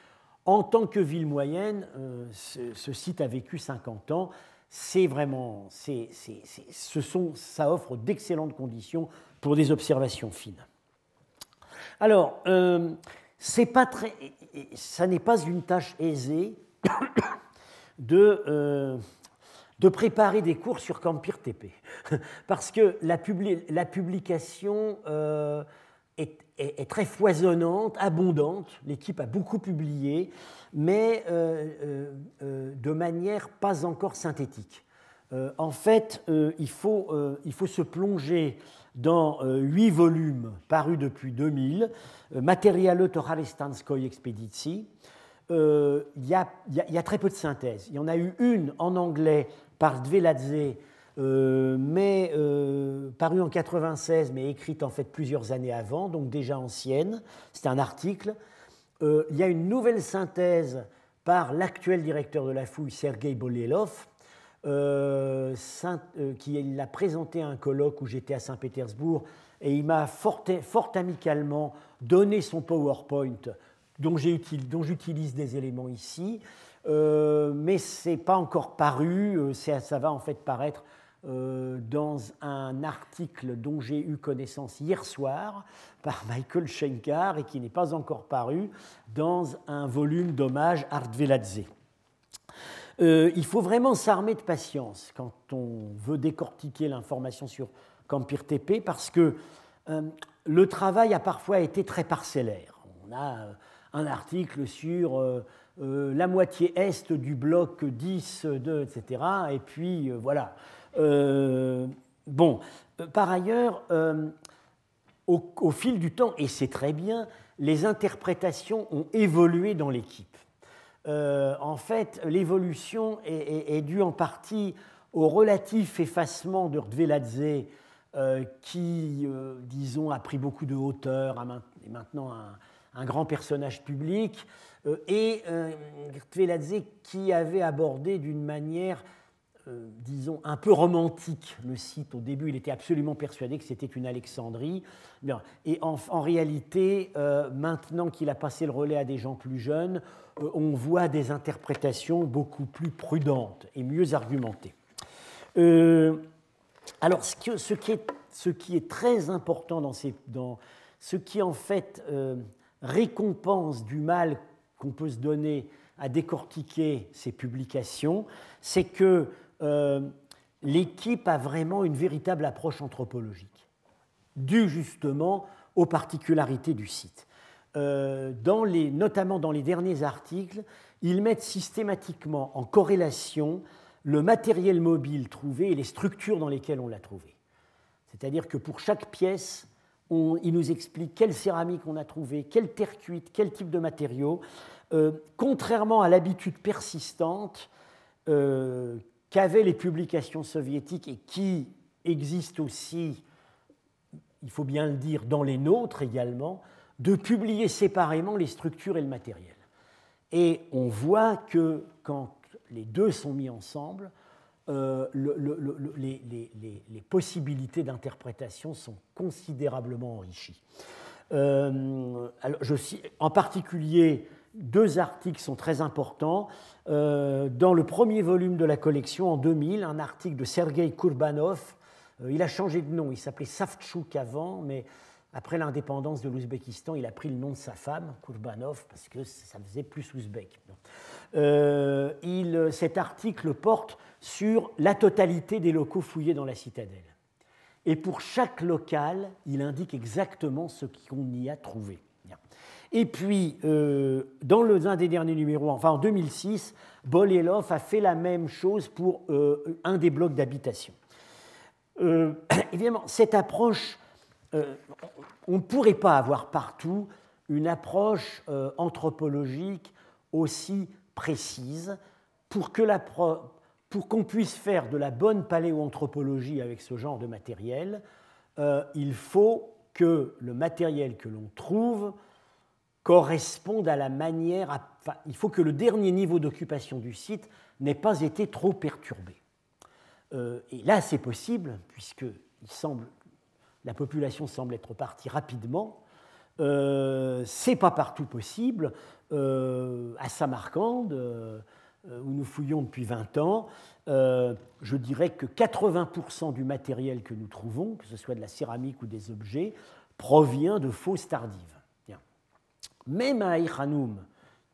En tant que ville moyenne, ce, site a vécu 50 ans c'est vraiment, ce sont, ça offre d'excellentes conditions pour des observations fines. Alors, euh, pas très, ça n'est pas une tâche aisée de, euh, de préparer des cours sur Campir TP, parce que la, publication euh, est, très foisonnante, abondante. L'équipe a beaucoup publié, mais euh, de manière pas encore synthétique. en fait, il faut, se plonger dans huit volumes parus depuis 2000, Materiale Toralestanskoj Expedici. Il y, a, y, a très peu de synthèse. Il y en a eu une en anglais par Dveladze euh, mais euh, paru en 96, mais écrite en fait plusieurs années avant, donc déjà ancienne. C'est un article. Euh, il y a une nouvelle synthèse par l'actuel directeur de la fouille, Sergei Bolelov, qui l'a présenté à un colloque où j'étais à Saint-Pétersbourg, et il m'a fort, amicalement donné son PowerPoint, dont j'utilise des éléments ici. mais ce n'est pas encore paru, ça va en fait paraître euh, dans un article dont j'ai eu connaissance hier soir par Michael Schenkar et qui n'est pas encore paru dans un volume d'hommage Ardveladze. Euh, il faut vraiment s'armer de patience quand on veut décortiquer l'information sur Campir TP parce que euh, le travail a parfois été très parcellaire. On a un article sur la moitié est du bloc 10, 2, etc. Et puis voilà. Euh, bon, euh, par ailleurs, euh, au, fil du temps, et c'est très bien, les interprétations ont évolué dans l'équipe. en fait, l'évolution est, due en partie au relatif effacement de Rdveladze, qui, disons, a pris beaucoup de hauteur, est maintenant un, grand personnage public, et Rdveladze qui avait abordé d'une manière euh, disons, un peu romantique le site. Au début, il était absolument persuadé que c'était une Alexandrie. Et en, réalité, euh, maintenant qu'il a passé le relais à des gens plus jeunes, euh, on voit des interprétations beaucoup plus prudentes et mieux argumentées. alors, ce, qui est, ce, qui est, très important dans, ces, dans ce qui, en fait, récompense du mal qu'on peut se donner à décortiquer ces publications, c'est que euh, l'équipe a vraiment une véritable approche anthropologique, due justement aux particularités du site. Euh, dans les, notamment dans les derniers articles, ils mettent systématiquement en corrélation le matériel mobile trouvé et les structures dans lesquelles on l'a trouvé. C'est-à-dire que pour chaque pièce, il nous explique quelle céramique on a trouvé, quelle terre cuite, quel type de matériaux, euh, contrairement à l'habitude persistante qu'avaient les publications soviétiques et qui existent aussi, il faut bien le dire, dans les nôtres également, de publier séparément les structures et le matériel. Et on voit que quand les deux sont mis ensemble, euh, les, possibilités d'interprétation sont considérablement enrichies. Euh, en particulier, deux articles sont très importants. Euh, dans le premier volume de la collection, en 2000, un article de Sergei Kurbanov. Il a changé de nom, il s'appelait Savchuk avant, mais après l'indépendance de l'Ouzbékistan, il a pris le nom de sa femme, Kurbanov, parce que ça faisait plus ouzbek. Euh, cet article porte sur la totalité des locaux fouillés dans la citadelle. Et pour chaque local, il indique exactement ce qu'on y a trouvé. Et puis, euh, dans le, un des derniers numéros, enfin en 2006, Bolelov a fait la même chose pour euh, un des blocs d'habitation. Évidemment, cette approche on ne pourrait pas avoir partout une approche anthropologique aussi précise pour que la, pour qu'on puisse faire de la bonne paléoanthropologie avec ce genre de matériel, euh, il faut que le matériel que l'on trouve corresponde à la manière, il faut que le dernier niveau d'occupation du site n'ait pas été trop perturbé. Euh, et là, c'est possible, puisque il semble, la population semble être partie rapidement. Euh, c'est pas partout possible. Euh, à Samarcande, euh, où nous fouillons depuis 20 ans, euh, je dirais que 80% du matériel que nous trouvons, que ce soit de la céramique ou des objets, provient de fausses tardives. Même à Aïchanoum,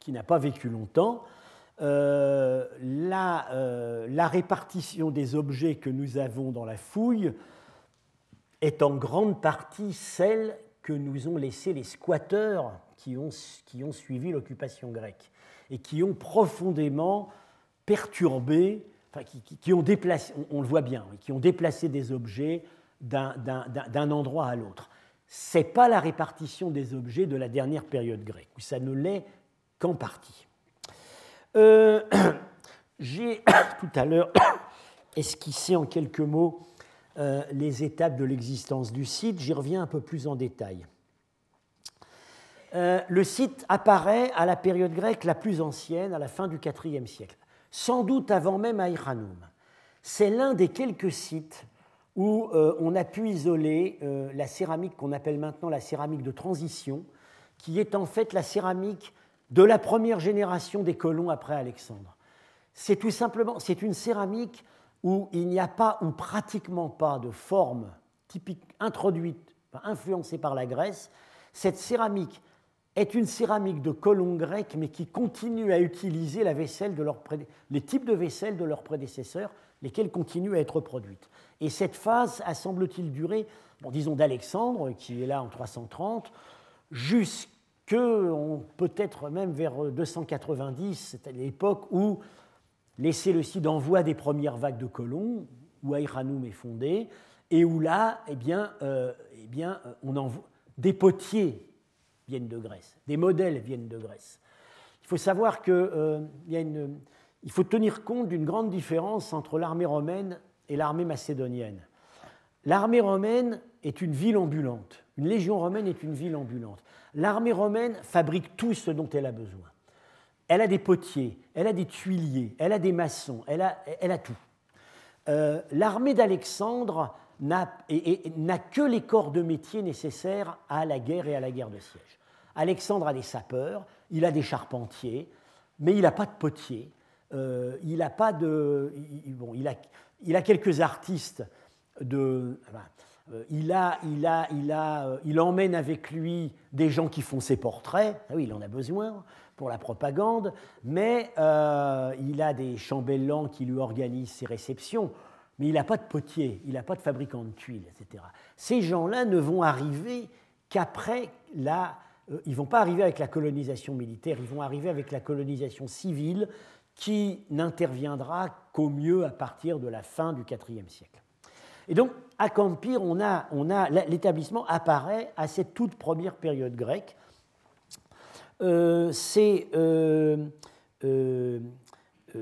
qui n'a pas vécu longtemps, euh, la, répartition des objets que nous avons dans la fouille est en grande partie celle que nous ont laissé les squatteurs qui ont, qui ont suivi l'occupation grecque et qui ont profondément perturbé, enfin, qui, ont déplacé, on, le voit bien, qui ont déplacé des objets d'un endroit à l'autre. Ce n'est pas la répartition des objets de la dernière période grecque, où ça ne l'est qu'en partie. Euh, j'ai tout à l'heure esquissé en quelques mots les étapes de l'existence du site, j'y reviens un peu plus en détail. Euh, le site apparaît à la période grecque la plus ancienne, à la fin du IVe siècle, sans doute avant même Aïranoum. C'est l'un des quelques sites où euh, on a pu isoler euh, la céramique qu'on appelle maintenant la céramique de transition, qui est en fait la céramique de la première génération des colons après Alexandre. C'est tout simplement, c'est une céramique où il n'y a pas ou pratiquement pas de forme typique introduite, influencée par la Grèce. Cette céramique est une céramique de colons grecs, mais qui continue à utiliser la vaisselle de les types de vaisselle de leurs prédécesseurs, lesquels continuent à être produites. Et cette phase a, semble-t-il, duré, bon, disons, d'Alexandre, qui est là en 330, jusque peut-être même vers 290, c'est l'époque où les Séleucides envoient des premières vagues de colons, où Aïranoum est fondé, et où là, eh bien, euh, eh bien on envoie des potiers viennent de Grèce, des modèles viennent de Grèce. Il faut savoir qu'il euh, il faut tenir compte d'une grande différence entre l'armée romaine et l'armée macédonienne. L'armée romaine est une ville ambulante, une légion romaine est une ville ambulante. L'armée romaine fabrique tout ce dont elle a besoin. Elle a des potiers, elle a des tuiliers, elle a des maçons, elle a, elle a tout. Euh, l'armée d'Alexandre n'a que les corps de métier nécessaires à la guerre et à la guerre de siège. Alexandre a des sapeurs, il a des charpentiers, mais il n'a pas de potiers. Euh, il a pas de, bon, il a, il a quelques artistes de, euh, il, a, il, a, il, a, il emmène avec lui des gens qui font ses portraits. Ah oui, il en a besoin pour la propagande, mais il a des chambellans qui lui organisent ses réceptions mais il n'a pas de potier, il n'a pas de fabricant de tuiles, etc. Ces gens-là ne vont arriver qu'après la... Euh, ils ne vont pas arriver avec la colonisation militaire, ils vont arriver avec la colonisation civile qui n'interviendra qu'au mieux à partir de la fin du IVe siècle. Et donc, à Campire, on a, on a, l'établissement apparaît à cette toute première période grecque. Euh, euh, euh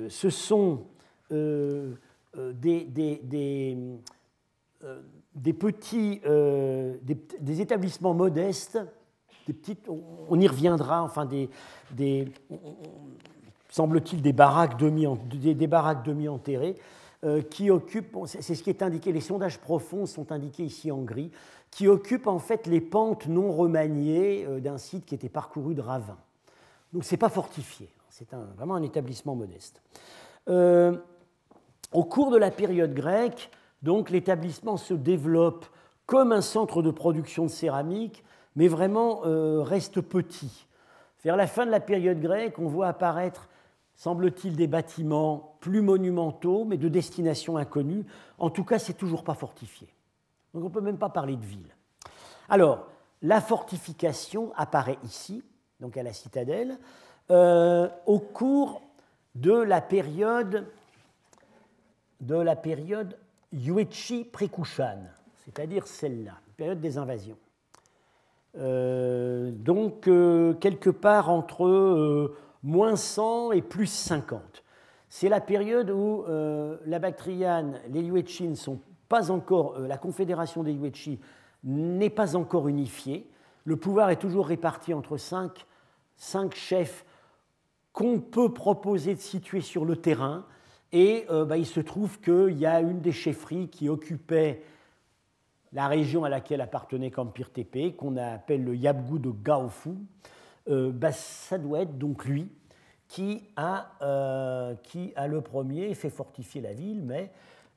ce sont des, des, des, petits, des, établissements modestes, des petites, on y reviendra, enfin des, semble-t-il des baraques demi, des baraques demi enterrées qui occupent, c'est ce qui est indiqué, les sondages profonds sont indiqués ici en gris, qui occupent en fait les pentes non remaniées d'un site qui était parcouru de ravins. Donc ce n'est pas fortifié, c'est vraiment un établissement modeste. Au cours de la période grecque, donc l'établissement se développe comme un centre de production de céramique, mais vraiment euh, reste petit. Vers la fin de la période grecque, on voit apparaître, semble-t-il, des bâtiments plus monumentaux, mais de destination inconnue. En tout cas, c'est toujours pas fortifié. Donc on ne peut même pas parler de ville. Alors, la fortification apparaît ici, donc à la citadelle, euh, au cours de la période Yuechi Prekushan. c'est-à-dire celle-là, période des invasions. donc, quelque part entre moins 100 et plus 50. C'est la période où la Bactriane, les Yuetchi sont pas encore, la confédération des Yuetchi n'est pas encore unifiée. Le pouvoir est toujours réparti entre cinq, cinq chefs qu'on peut proposer de situer sur le terrain. Et euh, bah, il se trouve qu'il y a une des chefferies qui occupait la région à laquelle appartenait Kampir Tepe, qu'on appelle le Yabgu de Gaofu. Euh, bah, ça doit être donc lui qui a, euh, qui a le premier fait fortifier la ville, mais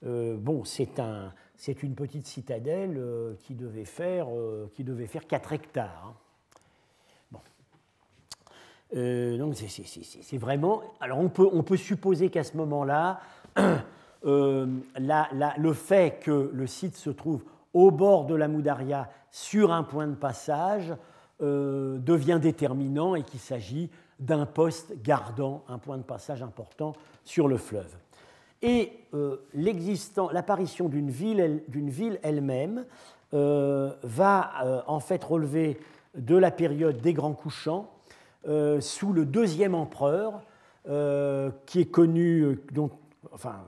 bon, c'est un, une petite citadelle qui, devait faire, qui devait faire 4 hectares. Hein. Euh, donc c'est vraiment. Alors on peut, on peut supposer qu'à ce moment-là, euh, le fait que le site se trouve au bord de la Moudaria sur un point de passage euh, devient déterminant et qu'il s'agit d'un poste gardant un point de passage important sur le fleuve. Et l'apparition d'une ville, elle-même va en fait relever de la période des grands couchants euh, sous le deuxième empereur, euh, qui est connu, euh, enfin,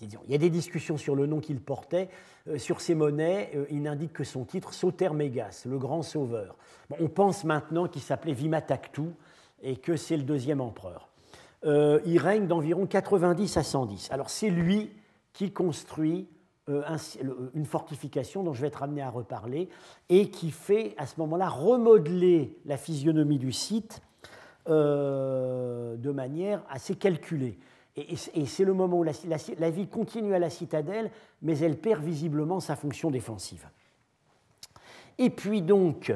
il y a des discussions sur le nom qu'il portait. sur ces monnaies, il n'indique que son titre, Sotermégas, le grand sauveur. on pense maintenant qu'il s'appelait Vimataktu et que c'est le deuxième empereur. Il règne d'environ 90 à 110. Alors c'est lui qui construit une fortification dont je vais être amené à reparler et qui fait à ce moment-là remodeler la physionomie du site euh, de manière assez calculée. Et, c'est le moment où la, vie continue à la citadelle, mais elle perd visiblement sa fonction défensive. Et puis donc,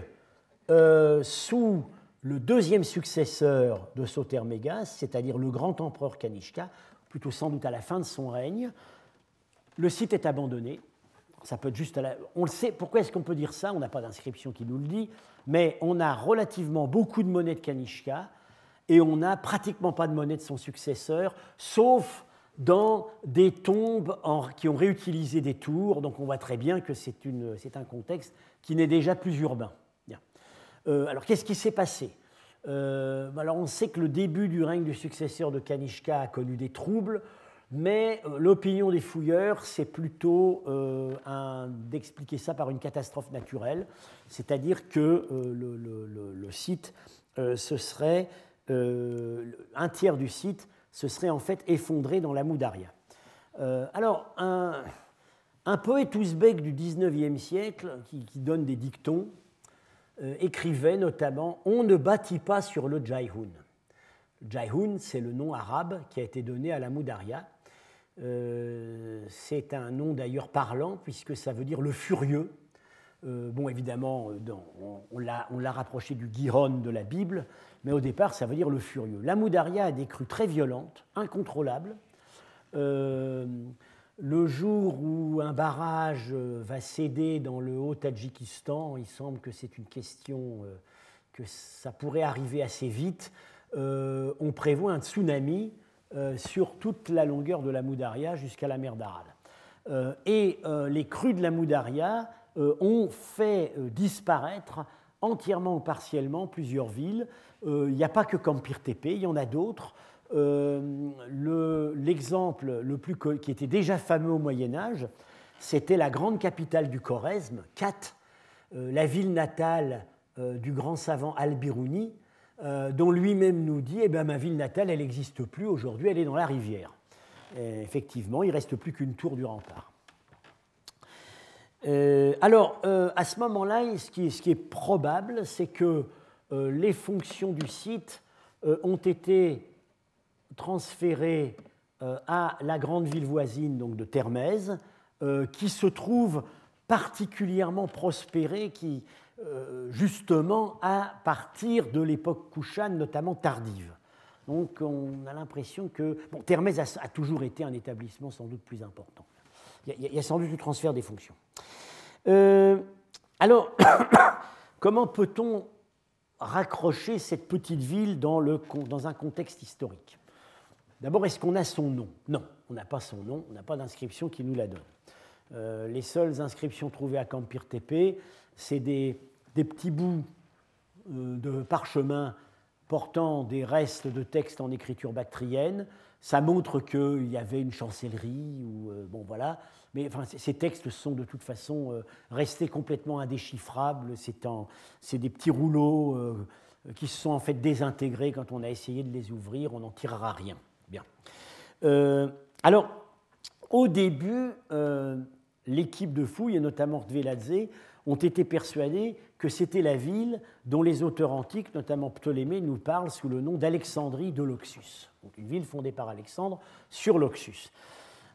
euh, sous le deuxième successeur de Sotermégas, c'est-à-dire le grand empereur Kanishka, plutôt sans doute à la fin de son règne, le site est abandonné. Ça peut être juste On le sait, pourquoi est-ce qu'on peut dire ça? On n'a pas d'inscription qui nous le dit, mais on a relativement beaucoup de monnaies de Kanishka, et on n'a pratiquement pas de monnaie de son successeur, sauf dans des tombes qui ont réutilisé des tours. Donc on voit très bien que c'est un contexte qui n'est déjà plus urbain. Euh, alors qu'est-ce qui s'est passé? Euh, alors on sait que le début du règne du successeur de Kanishka a connu des troubles, mais euh, l'opinion des fouilleurs, c'est plutôt d'expliquer ça par une catastrophe naturelle, c'est-à-dire que le, site se serait un tiers du site se serait en fait effondré dans la Moudaria. Alors, un, poète ouzbek du 19e siècle, qui, donne des dictons, écrivait notamment On ne bâtit pas sur le Jaihun. Jaihun, c'est le nom arabe qui a été donné à la Moudaria. c'est un nom d'ailleurs parlant, puisque ça veut dire le furieux. bon, évidemment, on, on l'a rapproché du Giron de la Bible, mais au départ, ça veut dire le furieux. La Moudaria a des crues très violentes, incontrôlables. Euh, le jour où un barrage euh, va céder dans le Haut-Tadjikistan, il semble que c'est une question euh, que ça pourrait arriver assez vite, on prévoit un tsunami sur toute la longueur de la Moudaria jusqu'à la mer d'Aral. et les crues de la Moudaria ont fait disparaître entièrement ou partiellement plusieurs villes. Euh, il n'y a pas que Campir Tepe, il y en a d'autres. Euh, l'exemple le, plus qui était déjà fameux au Moyen Âge, c'était la grande capitale du Choresme, Kat, euh, la ville natale du grand savant Al-Biruni, dont lui-même nous dit eh ben, Ma ville natale, elle n'existe plus, aujourd'hui elle est dans la rivière. effectivement, il reste plus qu'une tour du rempart. alors, à ce moment-là, ce, qui est probable, c'est que euh, les fonctions du site euh, ont été transférées euh, à la grande ville voisine donc de Termèse, qui se trouve particulièrement prospérée, qui justement à partir de l'époque couchane, notamment tardive. Donc on a l'impression que bon, a, toujours été un établissement sans doute plus important. Il y a, sans doute du transfert des fonctions. alors, comment peut-on raccrocher cette petite ville dans, le, dans un contexte historique? D'abord, est-ce qu'on a son nom? Non, on n'a pas son nom, on n'a pas d'inscription qui nous la donne. les seules inscriptions trouvées à Campir Tepe, c'est des, petits bouts de parchemin portant des restes de textes en écriture bactrienne. Ça montre qu'il y avait une chancellerie, ou bon voilà. Mais ces textes sont de toute façon restés complètement indéchiffrables. C'est des petits rouleaux qui se sont en fait désintégrés quand on a essayé de les ouvrir, on n'en tirera rien. Bien. Euh, alors, au début, euh, l'équipe de fouilles, et notamment Dveladze, ont été persuadés que c'était la ville dont les auteurs antiques, notamment Ptolémée, nous parlent sous le nom d'Alexandrie de l'Oxus. Une ville fondée par Alexandre sur l'Oxus.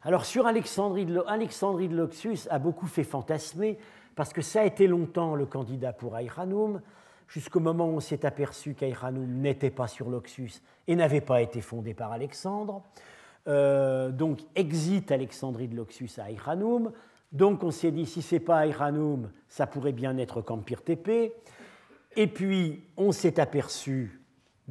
Alors sur Alexandrie de, Alexandrie de l'Oxus a beaucoup fait fantasmer, parce que ça a été longtemps le candidat pour Aïranoum, jusqu'au moment où on s'est aperçu qu'Aïranoum n'était pas sur l'Oxus et n'avait pas été fondé par Alexandre. Euh, donc, exit Alexandrie de l'Oxus à Aïranoum. Donc, on s'est dit, si ce n'est pas Aïranoum, ça pourrait bien être Campir Tepe. Et puis, on s'est aperçu,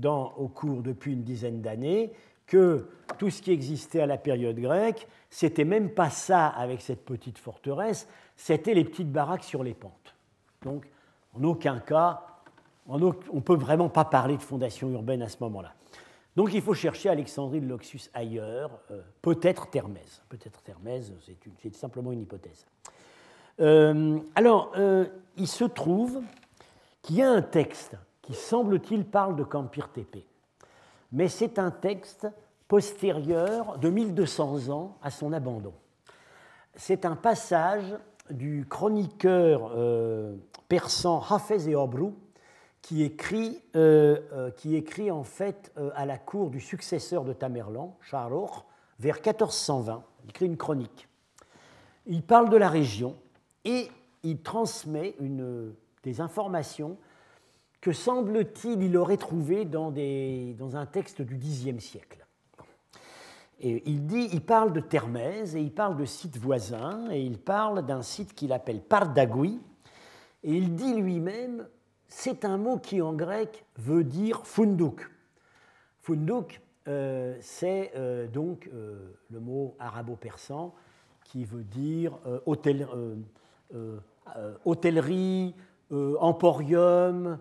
au cours depuis une dizaine d'années, que tout ce qui existait à la période grecque, c'était même pas ça avec cette petite forteresse, c'était les petites baraques sur les pentes. Donc, en aucun cas, on ne peut vraiment pas parler de fondation urbaine à ce moment-là. Donc il faut chercher Alexandrie de Loxus ailleurs, euh, peut-être Thermèse. Peut-être Thermèse, c'est simplement une hypothèse. Euh, alors, euh, il se trouve qu'il y a un texte qui, semble-t-il, parle de Campir Tepe. Mais c'est un texte postérieur de 1200 ans à son abandon. C'est un passage du chroniqueur persan Hafez et Obru, qui écrit, euh, euh, qui écrit en fait euh, à la cour du successeur de Tamerlan, Charor, vers 1420. Il écrit une chronique. Il parle de la région et il transmet des informations que semble-t-il il aurait trouvées dans un texte du Xe siècle. Et il, dit, il parle de Termèse et il parle de sites voisins et il parle d'un site qu'il appelle Pardagui et il dit lui-même c'est un mot qui en grec veut dire funduk. Funduk, euh, c'est euh, donc euh, le mot arabo-persan qui veut dire hôtel, hôtellerie, emporium,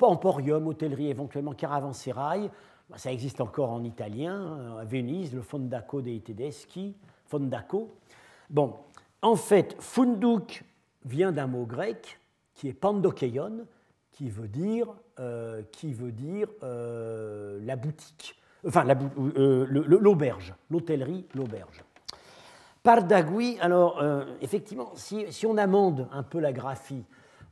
emporium, hôtellerie, éventuellement caravansérail. Bah, ça existe encore en italien, à Venise, le fondaco dei tedeschi, fondaco. Bon, en fait, funduk vient d'un mot grec qui est pandokeion, qui veut dire, euh, qui veut dire euh, la boutique, enfin euh, l'auberge, l'hôtellerie, l'auberge. Pardagui, alors effectivement, si, on amende un peu la graphie,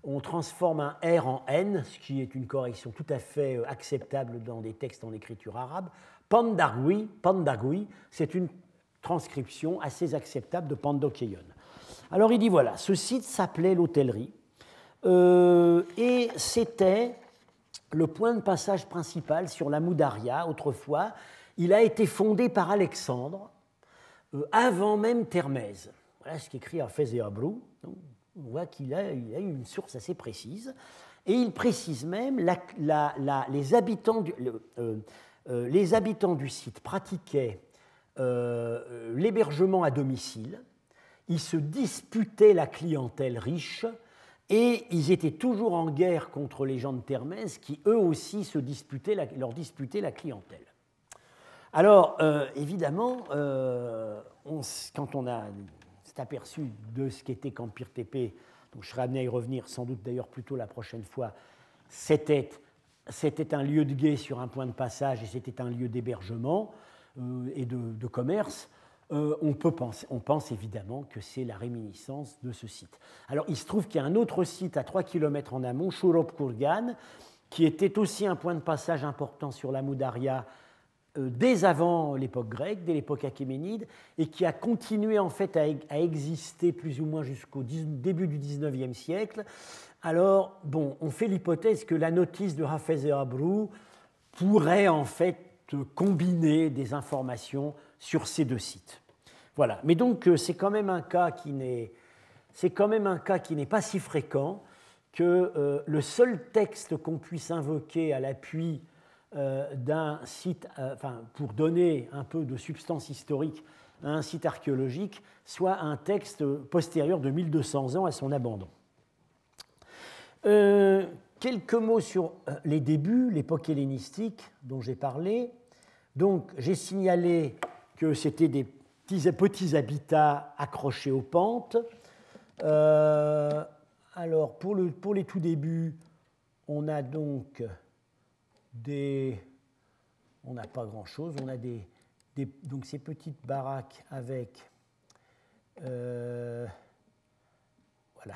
on transforme un R en N, ce qui est une correction tout à fait acceptable dans des textes en écriture arabe. Pandagui, Pandagui c'est une transcription assez acceptable de Pandokeion. Alors il dit voilà, ce site s'appelait l'hôtellerie. Euh, et c'était le point de passage principal sur la Moudaria autrefois. Il a été fondé par Alexandre euh, avant même Thermèse. Voilà ce qu'écrit Hafez et Abrou. On voit qu'il a, eu une source assez précise. Et il précise même habitants euh, les habitants du site pratiquaient l'hébergement à domicile. Ils se disputaient la clientèle riche et ils étaient toujours en guerre contre les gens de Termès qui, eux aussi, se disputaient leur disputaient la clientèle. Alors, euh, évidemment, euh, quand on a s'est aperçu de ce qu'était Campire TP, donc je serai amené à y revenir sans doute d'ailleurs plutôt la prochaine fois, c'était, c'était un lieu de guet sur un point de passage et c'était un lieu d'hébergement euh, et de commerce. Euh, on, peut penser, on pense évidemment que c'est la réminiscence de ce site. Alors il se trouve qu'il y a un autre site à 3 km en amont, Shurop Kurgan, qui était aussi un point de passage important sur la Moudaria euh, dès avant l'époque grecque, dès l'époque achéménide, et qui a continué en fait à, exister plus ou moins jusqu'au début du 19e siècle. Alors, bon, on fait l'hypothèse que la notice de Hafez et pourrait en fait combiner des informations sur ces deux sites. Voilà. Mais donc euh, c'est quand même un cas qui n'est c'est quand même un cas qui n'est pas si fréquent que euh, le seul texte qu'on puisse invoquer à l'appui euh, d'un site, enfin, pour donner un peu de substance historique à un site archéologique, soit un texte postérieur de 1200 ans à son abandon. Quelques mots sur les débuts, l'époque hellénistique dont j'ai parlé. Donc, j'ai signalé que c'était des petits, petits, habitats accrochés aux pentes. Euh, alors, pour, le, pour, les tout débuts, on a donc des. On n'a pas grand-chose. On a des, donc ces petites baraques avec. Euh, voilà.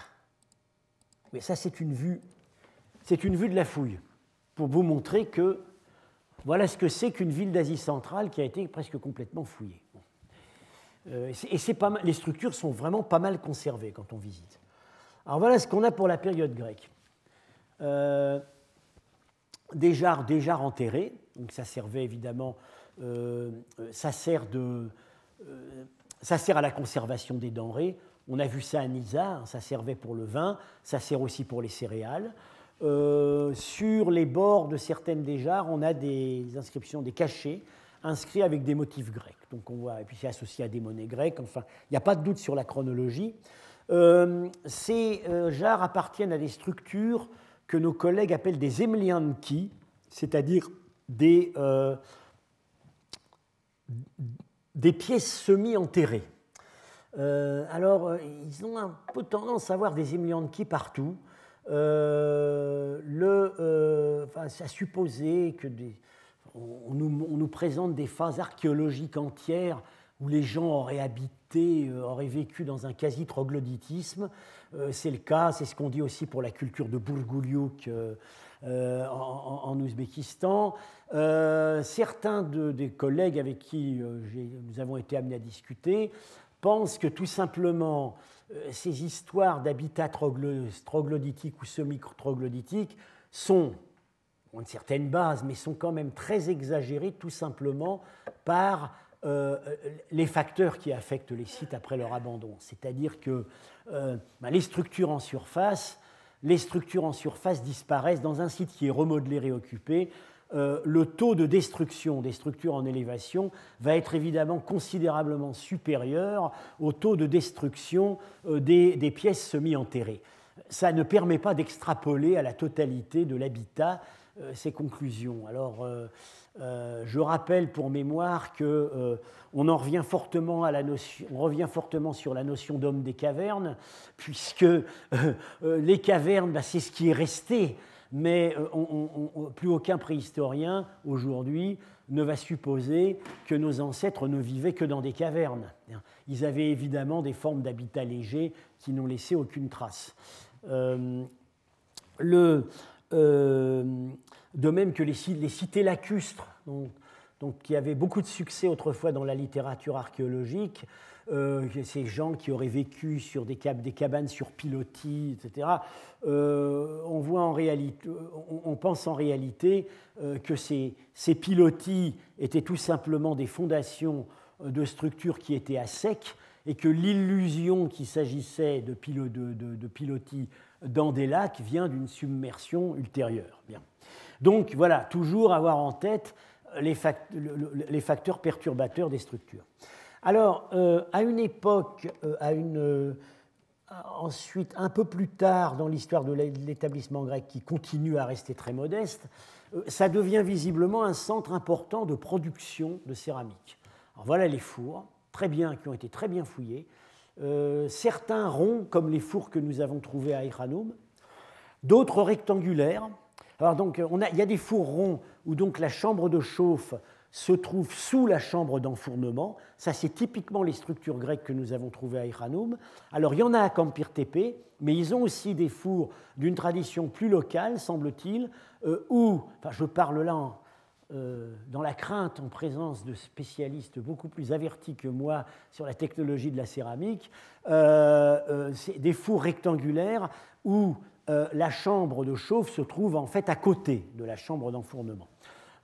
Mais ça, c'est une vue. C'est une vue de la fouille pour vous montrer que voilà ce que c'est qu'une ville d'Asie centrale qui a été presque complètement fouillée. Euh, et les structures sont vraiment pas mal conservées quand on visite. Alors voilà ce qu'on a pour la période grecque. Euh, des jarres, des jarres enterrées, donc ça servait évidemment, euh, ça, sert ça sert à la conservation des denrées. On a vu ça à Nisa, hein, ça servait pour le vin, ça sert aussi pour les céréales. Euh, sur les bords de certaines des jarres, on a des inscriptions, des cachets inscrits avec des motifs grecs. Donc on voit, et puis c'est associé à des monnaies grecques. Enfin, il n'y a pas de doute sur la chronologie. Euh, ces euh, jarres appartiennent à des structures que nos collègues appellent des emlianki, c'est-à-dire des, des pièces semi-enterrées. alors, ils ont un peu tendance à avoir des emlianki partout. Euh, le, euh, enfin, à supposer que on, nous, présente des phases archéologiques entières où les gens auraient habité, euh, auraient vécu dans un quasi-troglodytisme. c'est le cas, c'est ce qu'on dit aussi pour la culture de Bourgouliuk en, Ouzbékistan. certains des collègues avec qui nous avons été amenés à discuter pensent que tout simplement ces histoires d'habitats troglodytiques ou semi-troglodytiques sont, ont une certaine base, mais sont quand même très exagérées tout simplement par euh, les facteurs qui affectent les sites après leur abandon. C'est-à-dire que euh, bah, les structures en surface, les structures en surface disparaissent dans un site qui est remodelé, réoccupé. Euh, le taux de destruction des structures en élévation va être évidemment considérablement supérieur au taux de destruction euh, des, pièces semi-enterrées. Ça ne permet pas d'extrapoler à la totalité de l'habitat euh, ces conclusions. Alors, je rappelle pour mémoire que on en revient fortement à la notion, on revient fortement sur la notion d'homme des cavernes, puisque les cavernes, bah, c'est ce qui est resté mais euh, plus aucun préhistorien aujourd'hui ne va supposer que nos ancêtres ne vivaient que dans des cavernes. Ils avaient évidemment des formes d'habitat léger qui n'ont laissé aucune trace. Euh, le, euh, de même que les, cités lacustres, donc, qui avaient beaucoup de succès autrefois dans la littérature archéologique, euh, ces gens qui auraient vécu sur des, cabanes sur pilotis, etc. Euh, on, voit en réalité, on, pense en réalité euh, que ces, pilotis étaient tout simplement des fondations de structures qui étaient à sec et que l'illusion qu'il s'agissait de, de, pilotis dans des lacs vient d'une submersion ultérieure. Bien. Donc voilà, toujours avoir en tête les, les facteurs perturbateurs des structures. Alors, euh, à une époque, euh, à une, euh, ensuite, un peu plus tard dans l'histoire de l'établissement grec, qui continue à rester très modeste, ça devient visiblement un centre important de production de céramique. Alors voilà les fours, très bien, qui ont été très bien fouillés. certains ronds, comme les fours que nous avons trouvés à Iranoum, d'autres rectangulaires. Alors donc, on a, il y a des fours ronds où donc la chambre de chauffe se trouve sous la chambre d'enfournement. Ça, c'est typiquement les structures grecques que nous avons trouvées à Iranoum. Alors, il y en a à Campir Tepe, mais ils ont aussi des fours d'une tradition plus locale, semble-t-il, euh, où, enfin, je parle là euh, dans la crainte en présence de spécialistes beaucoup plus avertis que moi sur la technologie de la céramique, euh, des fours rectangulaires où la chambre de chauffe se trouve en fait à côté de la chambre d'enfournement.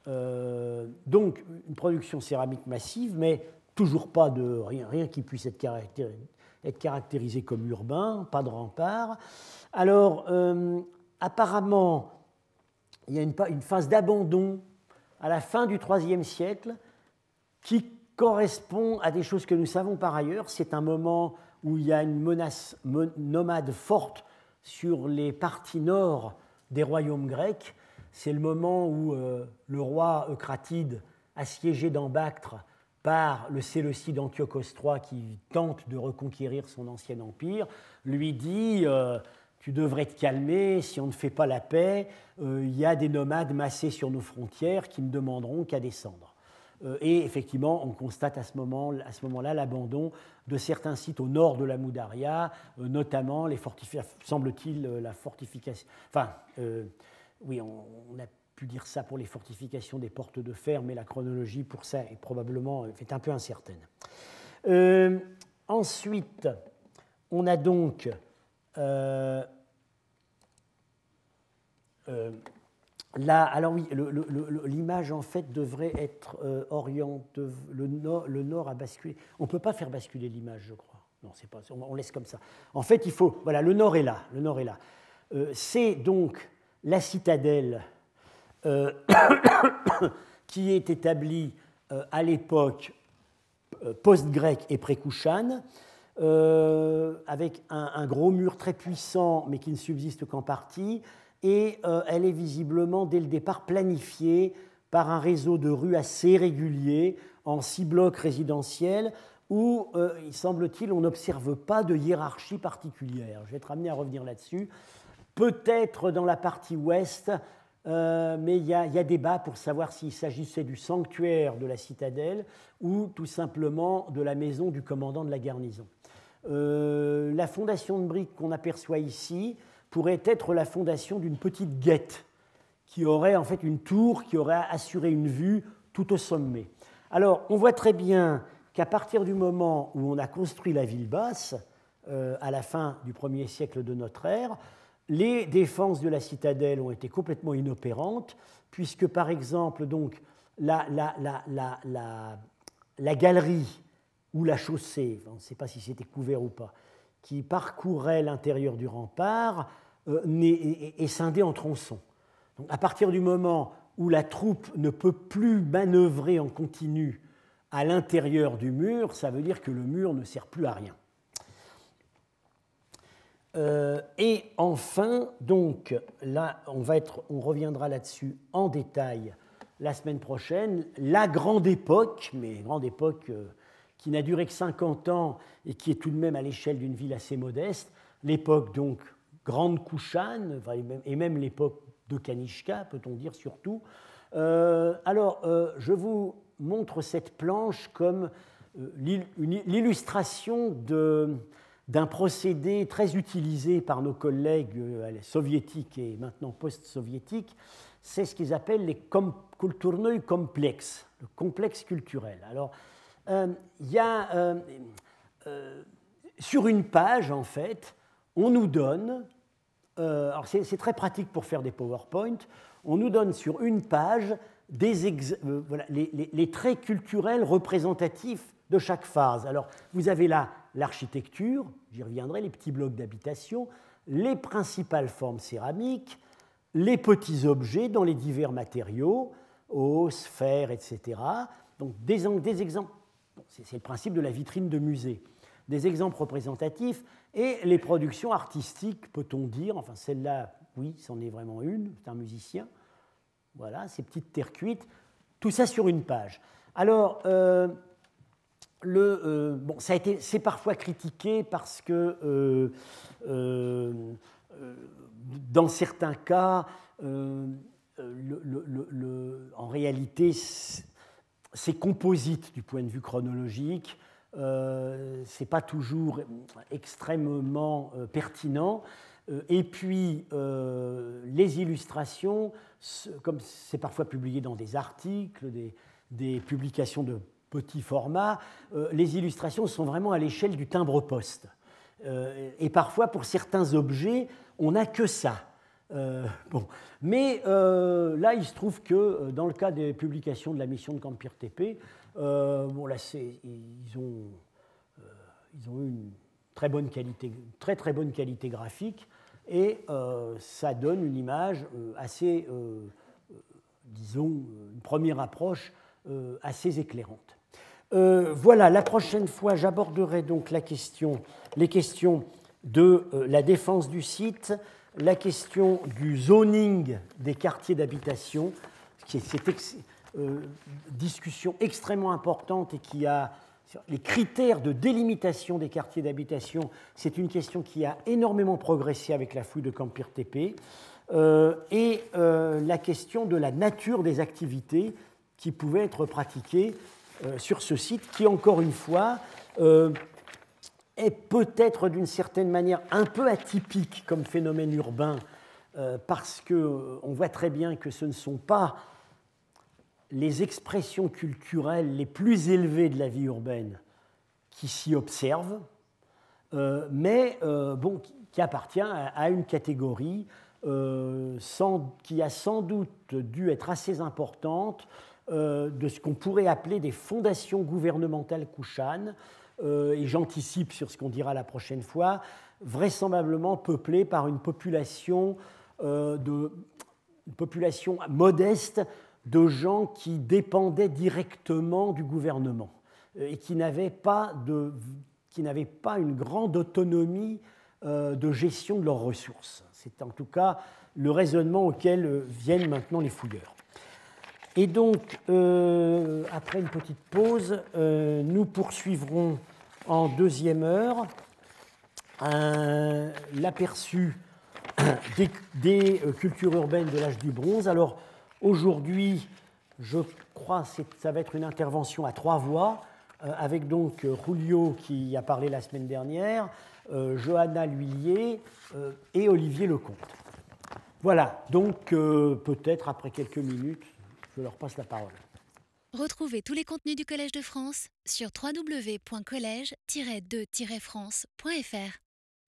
Euh, donc une production céramique massive, mais toujours pas de rien, qui puisse être caractérisé, être caractérisé comme urbain, pas de rempart. Alors, euh, apparemment, il y a une, une phase d'abandon à la fin du IIIe siècle qui correspond à des choses que nous savons par ailleurs. C'est un moment où il y a une menace nomade forte sur les parties nord des royaumes grecs. C'est le moment où euh, le roi Eucratide, assiégé dans Bactre par le Séleucide Antiochos III qui tente de reconquérir son ancien empire, lui dit euh, Tu devrais te calmer, si on ne fait pas la paix, euh, il y a des nomades massés sur nos frontières qui ne demanderont qu'à descendre. Euh, et effectivement, on constate à ce moment-là l'abandon de certains sites au nord de la Moudaria, euh, notamment semble-t-il, euh, la fortification. Enfin, oui, on, a pu dire ça pour les fortifications des portes de fer, mais la chronologie pour ça est probablement un peu incertaine. ensuite, on a donc Alors oui, l'image en fait devrait être euh, orientée, le nord, le nord a basculé. On ne peut pas faire basculer l'image, je crois. Non, c'est pas, on, laisse comme ça. En fait, il faut, voilà, le nord est là, le nord est là. Euh, c'est donc la citadelle euh, qui est établie à l'époque post-grecque et pré-Kouchan, avec un, gros mur très puissant, mais qui ne subsiste qu'en partie, et euh, elle est visiblement dès le départ planifiée par un réseau de rues assez régulier en six blocs résidentiels où, euh, il semble-t-il, on n'observe pas de hiérarchie particulière. Je vais être amené à revenir là-dessus. Peut-être dans la partie ouest, euh, mais il y, a débat pour savoir s'il s'agissait du sanctuaire de la citadelle ou tout simplement de la maison du commandant de la garnison. la fondation de briques qu'on aperçoit ici, pourrait être la fondation d'une petite guette qui aurait en fait une tour qui aurait assuré une vue tout au sommet. Alors, on voit très bien qu'à partir du moment où on a construit la ville basse, euh, à la fin du 1er siècle de notre ère, les défenses de la citadelle ont été complètement inopérantes, puisque par exemple, donc, la, la, la, la galerie ou la chaussée, on ne sait pas si c'était couvert ou pas, qui parcourait l'intérieur du rempart est, scindé en tronçons. Donc, à partir du moment où la troupe ne peut plus manœuvrer en continu à l'intérieur du mur, ça veut dire que le mur ne sert plus à rien. Euh, et enfin, donc, là, on, va être, on reviendra là-dessus en détail la semaine prochaine. La grande époque, mais grande époque euh, qui n'a duré que 50 ans et qui est tout de même à l'échelle d'une ville assez modeste, l'époque donc Grande Kouchan, et même l'époque de Kanishka, peut-on dire surtout. Euh, alors, euh, je vous montre cette planche comme euh, l'illustration d'un procédé très utilisé par nos collègues soviétiques et maintenant post-soviétiques, c'est ce qu'ils appellent les kulturnoi complexes, le complexe culturel. Alors, il y a sur une page, en fait, on nous donne euh, c'est très pratique pour faire des PowerPoint, on nous donne sur une page euh, les, traits culturels représentatifs de chaque phase. Alors, vous avez là l'architecture, j'y reviendrai, les petits blocs d'habitation, les principales formes céramiques, les petits objets dans les divers matériaux, os, fer, etc. Donc, des exemples, c'est le principe de la vitrine de musée, des exemples représentatifs et les productions artistiques, peut-on dire, enfin celle-là, oui, c'en est vraiment une, c'est un musicien. Voilà, ces petites terres cuites, tout ça sur une page. Alors, euh, le, euh, bon, ça a été, c'est parfois critiqué parce que euh, dans certains cas, en réalité, c'est composite du point de vue chronologique euh, ce n'est pas toujours extrêmement euh, pertinent. Euh, et puis, les illustrations, comme c'est parfois publié dans des articles, des, publications de petit format, les illustrations sont vraiment à l'échelle du timbre-poste. et parfois, pour certains objets, on n'a que ça. bon. Mais là, il se trouve que dans le cas des publications de la mission de Campire TP, euh, bon, là, ils ont, euh, ils ont eu une très bonne qualité, très très bonne qualité graphique, et euh, ça donne une image assez, disons, une première approche assez éclairante. voilà, la prochaine fois, j'aborderai donc la question, les questions de la défense du site, la question du zoning des quartiers d'habitation, qui est euh, discussion extrêmement importante et qui a les critères de délimitation des quartiers d'habitation, c'est une question qui a énormément progressé avec la fouille de Campir TP, euh, et euh, la question de la nature des activités qui pouvaient être pratiquées sur ce site, qui encore une fois est peut-être d'une certaine manière un peu atypique comme phénomène urbain, euh, parce qu'on euh, voit très bien que ce ne sont pas les expressions culturelles les plus élevées de la vie urbaine qui s'y observent, euh, mais bon, qui appartient à, une catégorie qui a sans doute dû être assez importante de ce qu'on pourrait appeler des fondations gouvernementales kouchanes, euh, et j'anticipe sur ce qu'on dira la prochaine fois, vraisemblablement peuplée par une population, euh, de, population modeste de gens qui dépendaient directement du gouvernement euh, et qui n'avaient pas, une grande autonomie de gestion de leurs ressources. C'est en tout cas le raisonnement auquel viennent maintenant les fouilleurs. Et donc, euh, après une petite pause, euh, nous poursuivrons en deuxième heure l'aperçu des, euh, cultures urbaines de l'âge du bronze. Alors, aujourd'hui, je crois que ça va être une intervention à trois voix, avec donc Julio qui a parlé la semaine dernière, Johanna Lhuillier et Olivier Lecomte. Voilà, donc peut-être après quelques minutes, je leur passe la parole. Retrouvez tous les contenus du Collège de France sur www.colège-2-france.fr.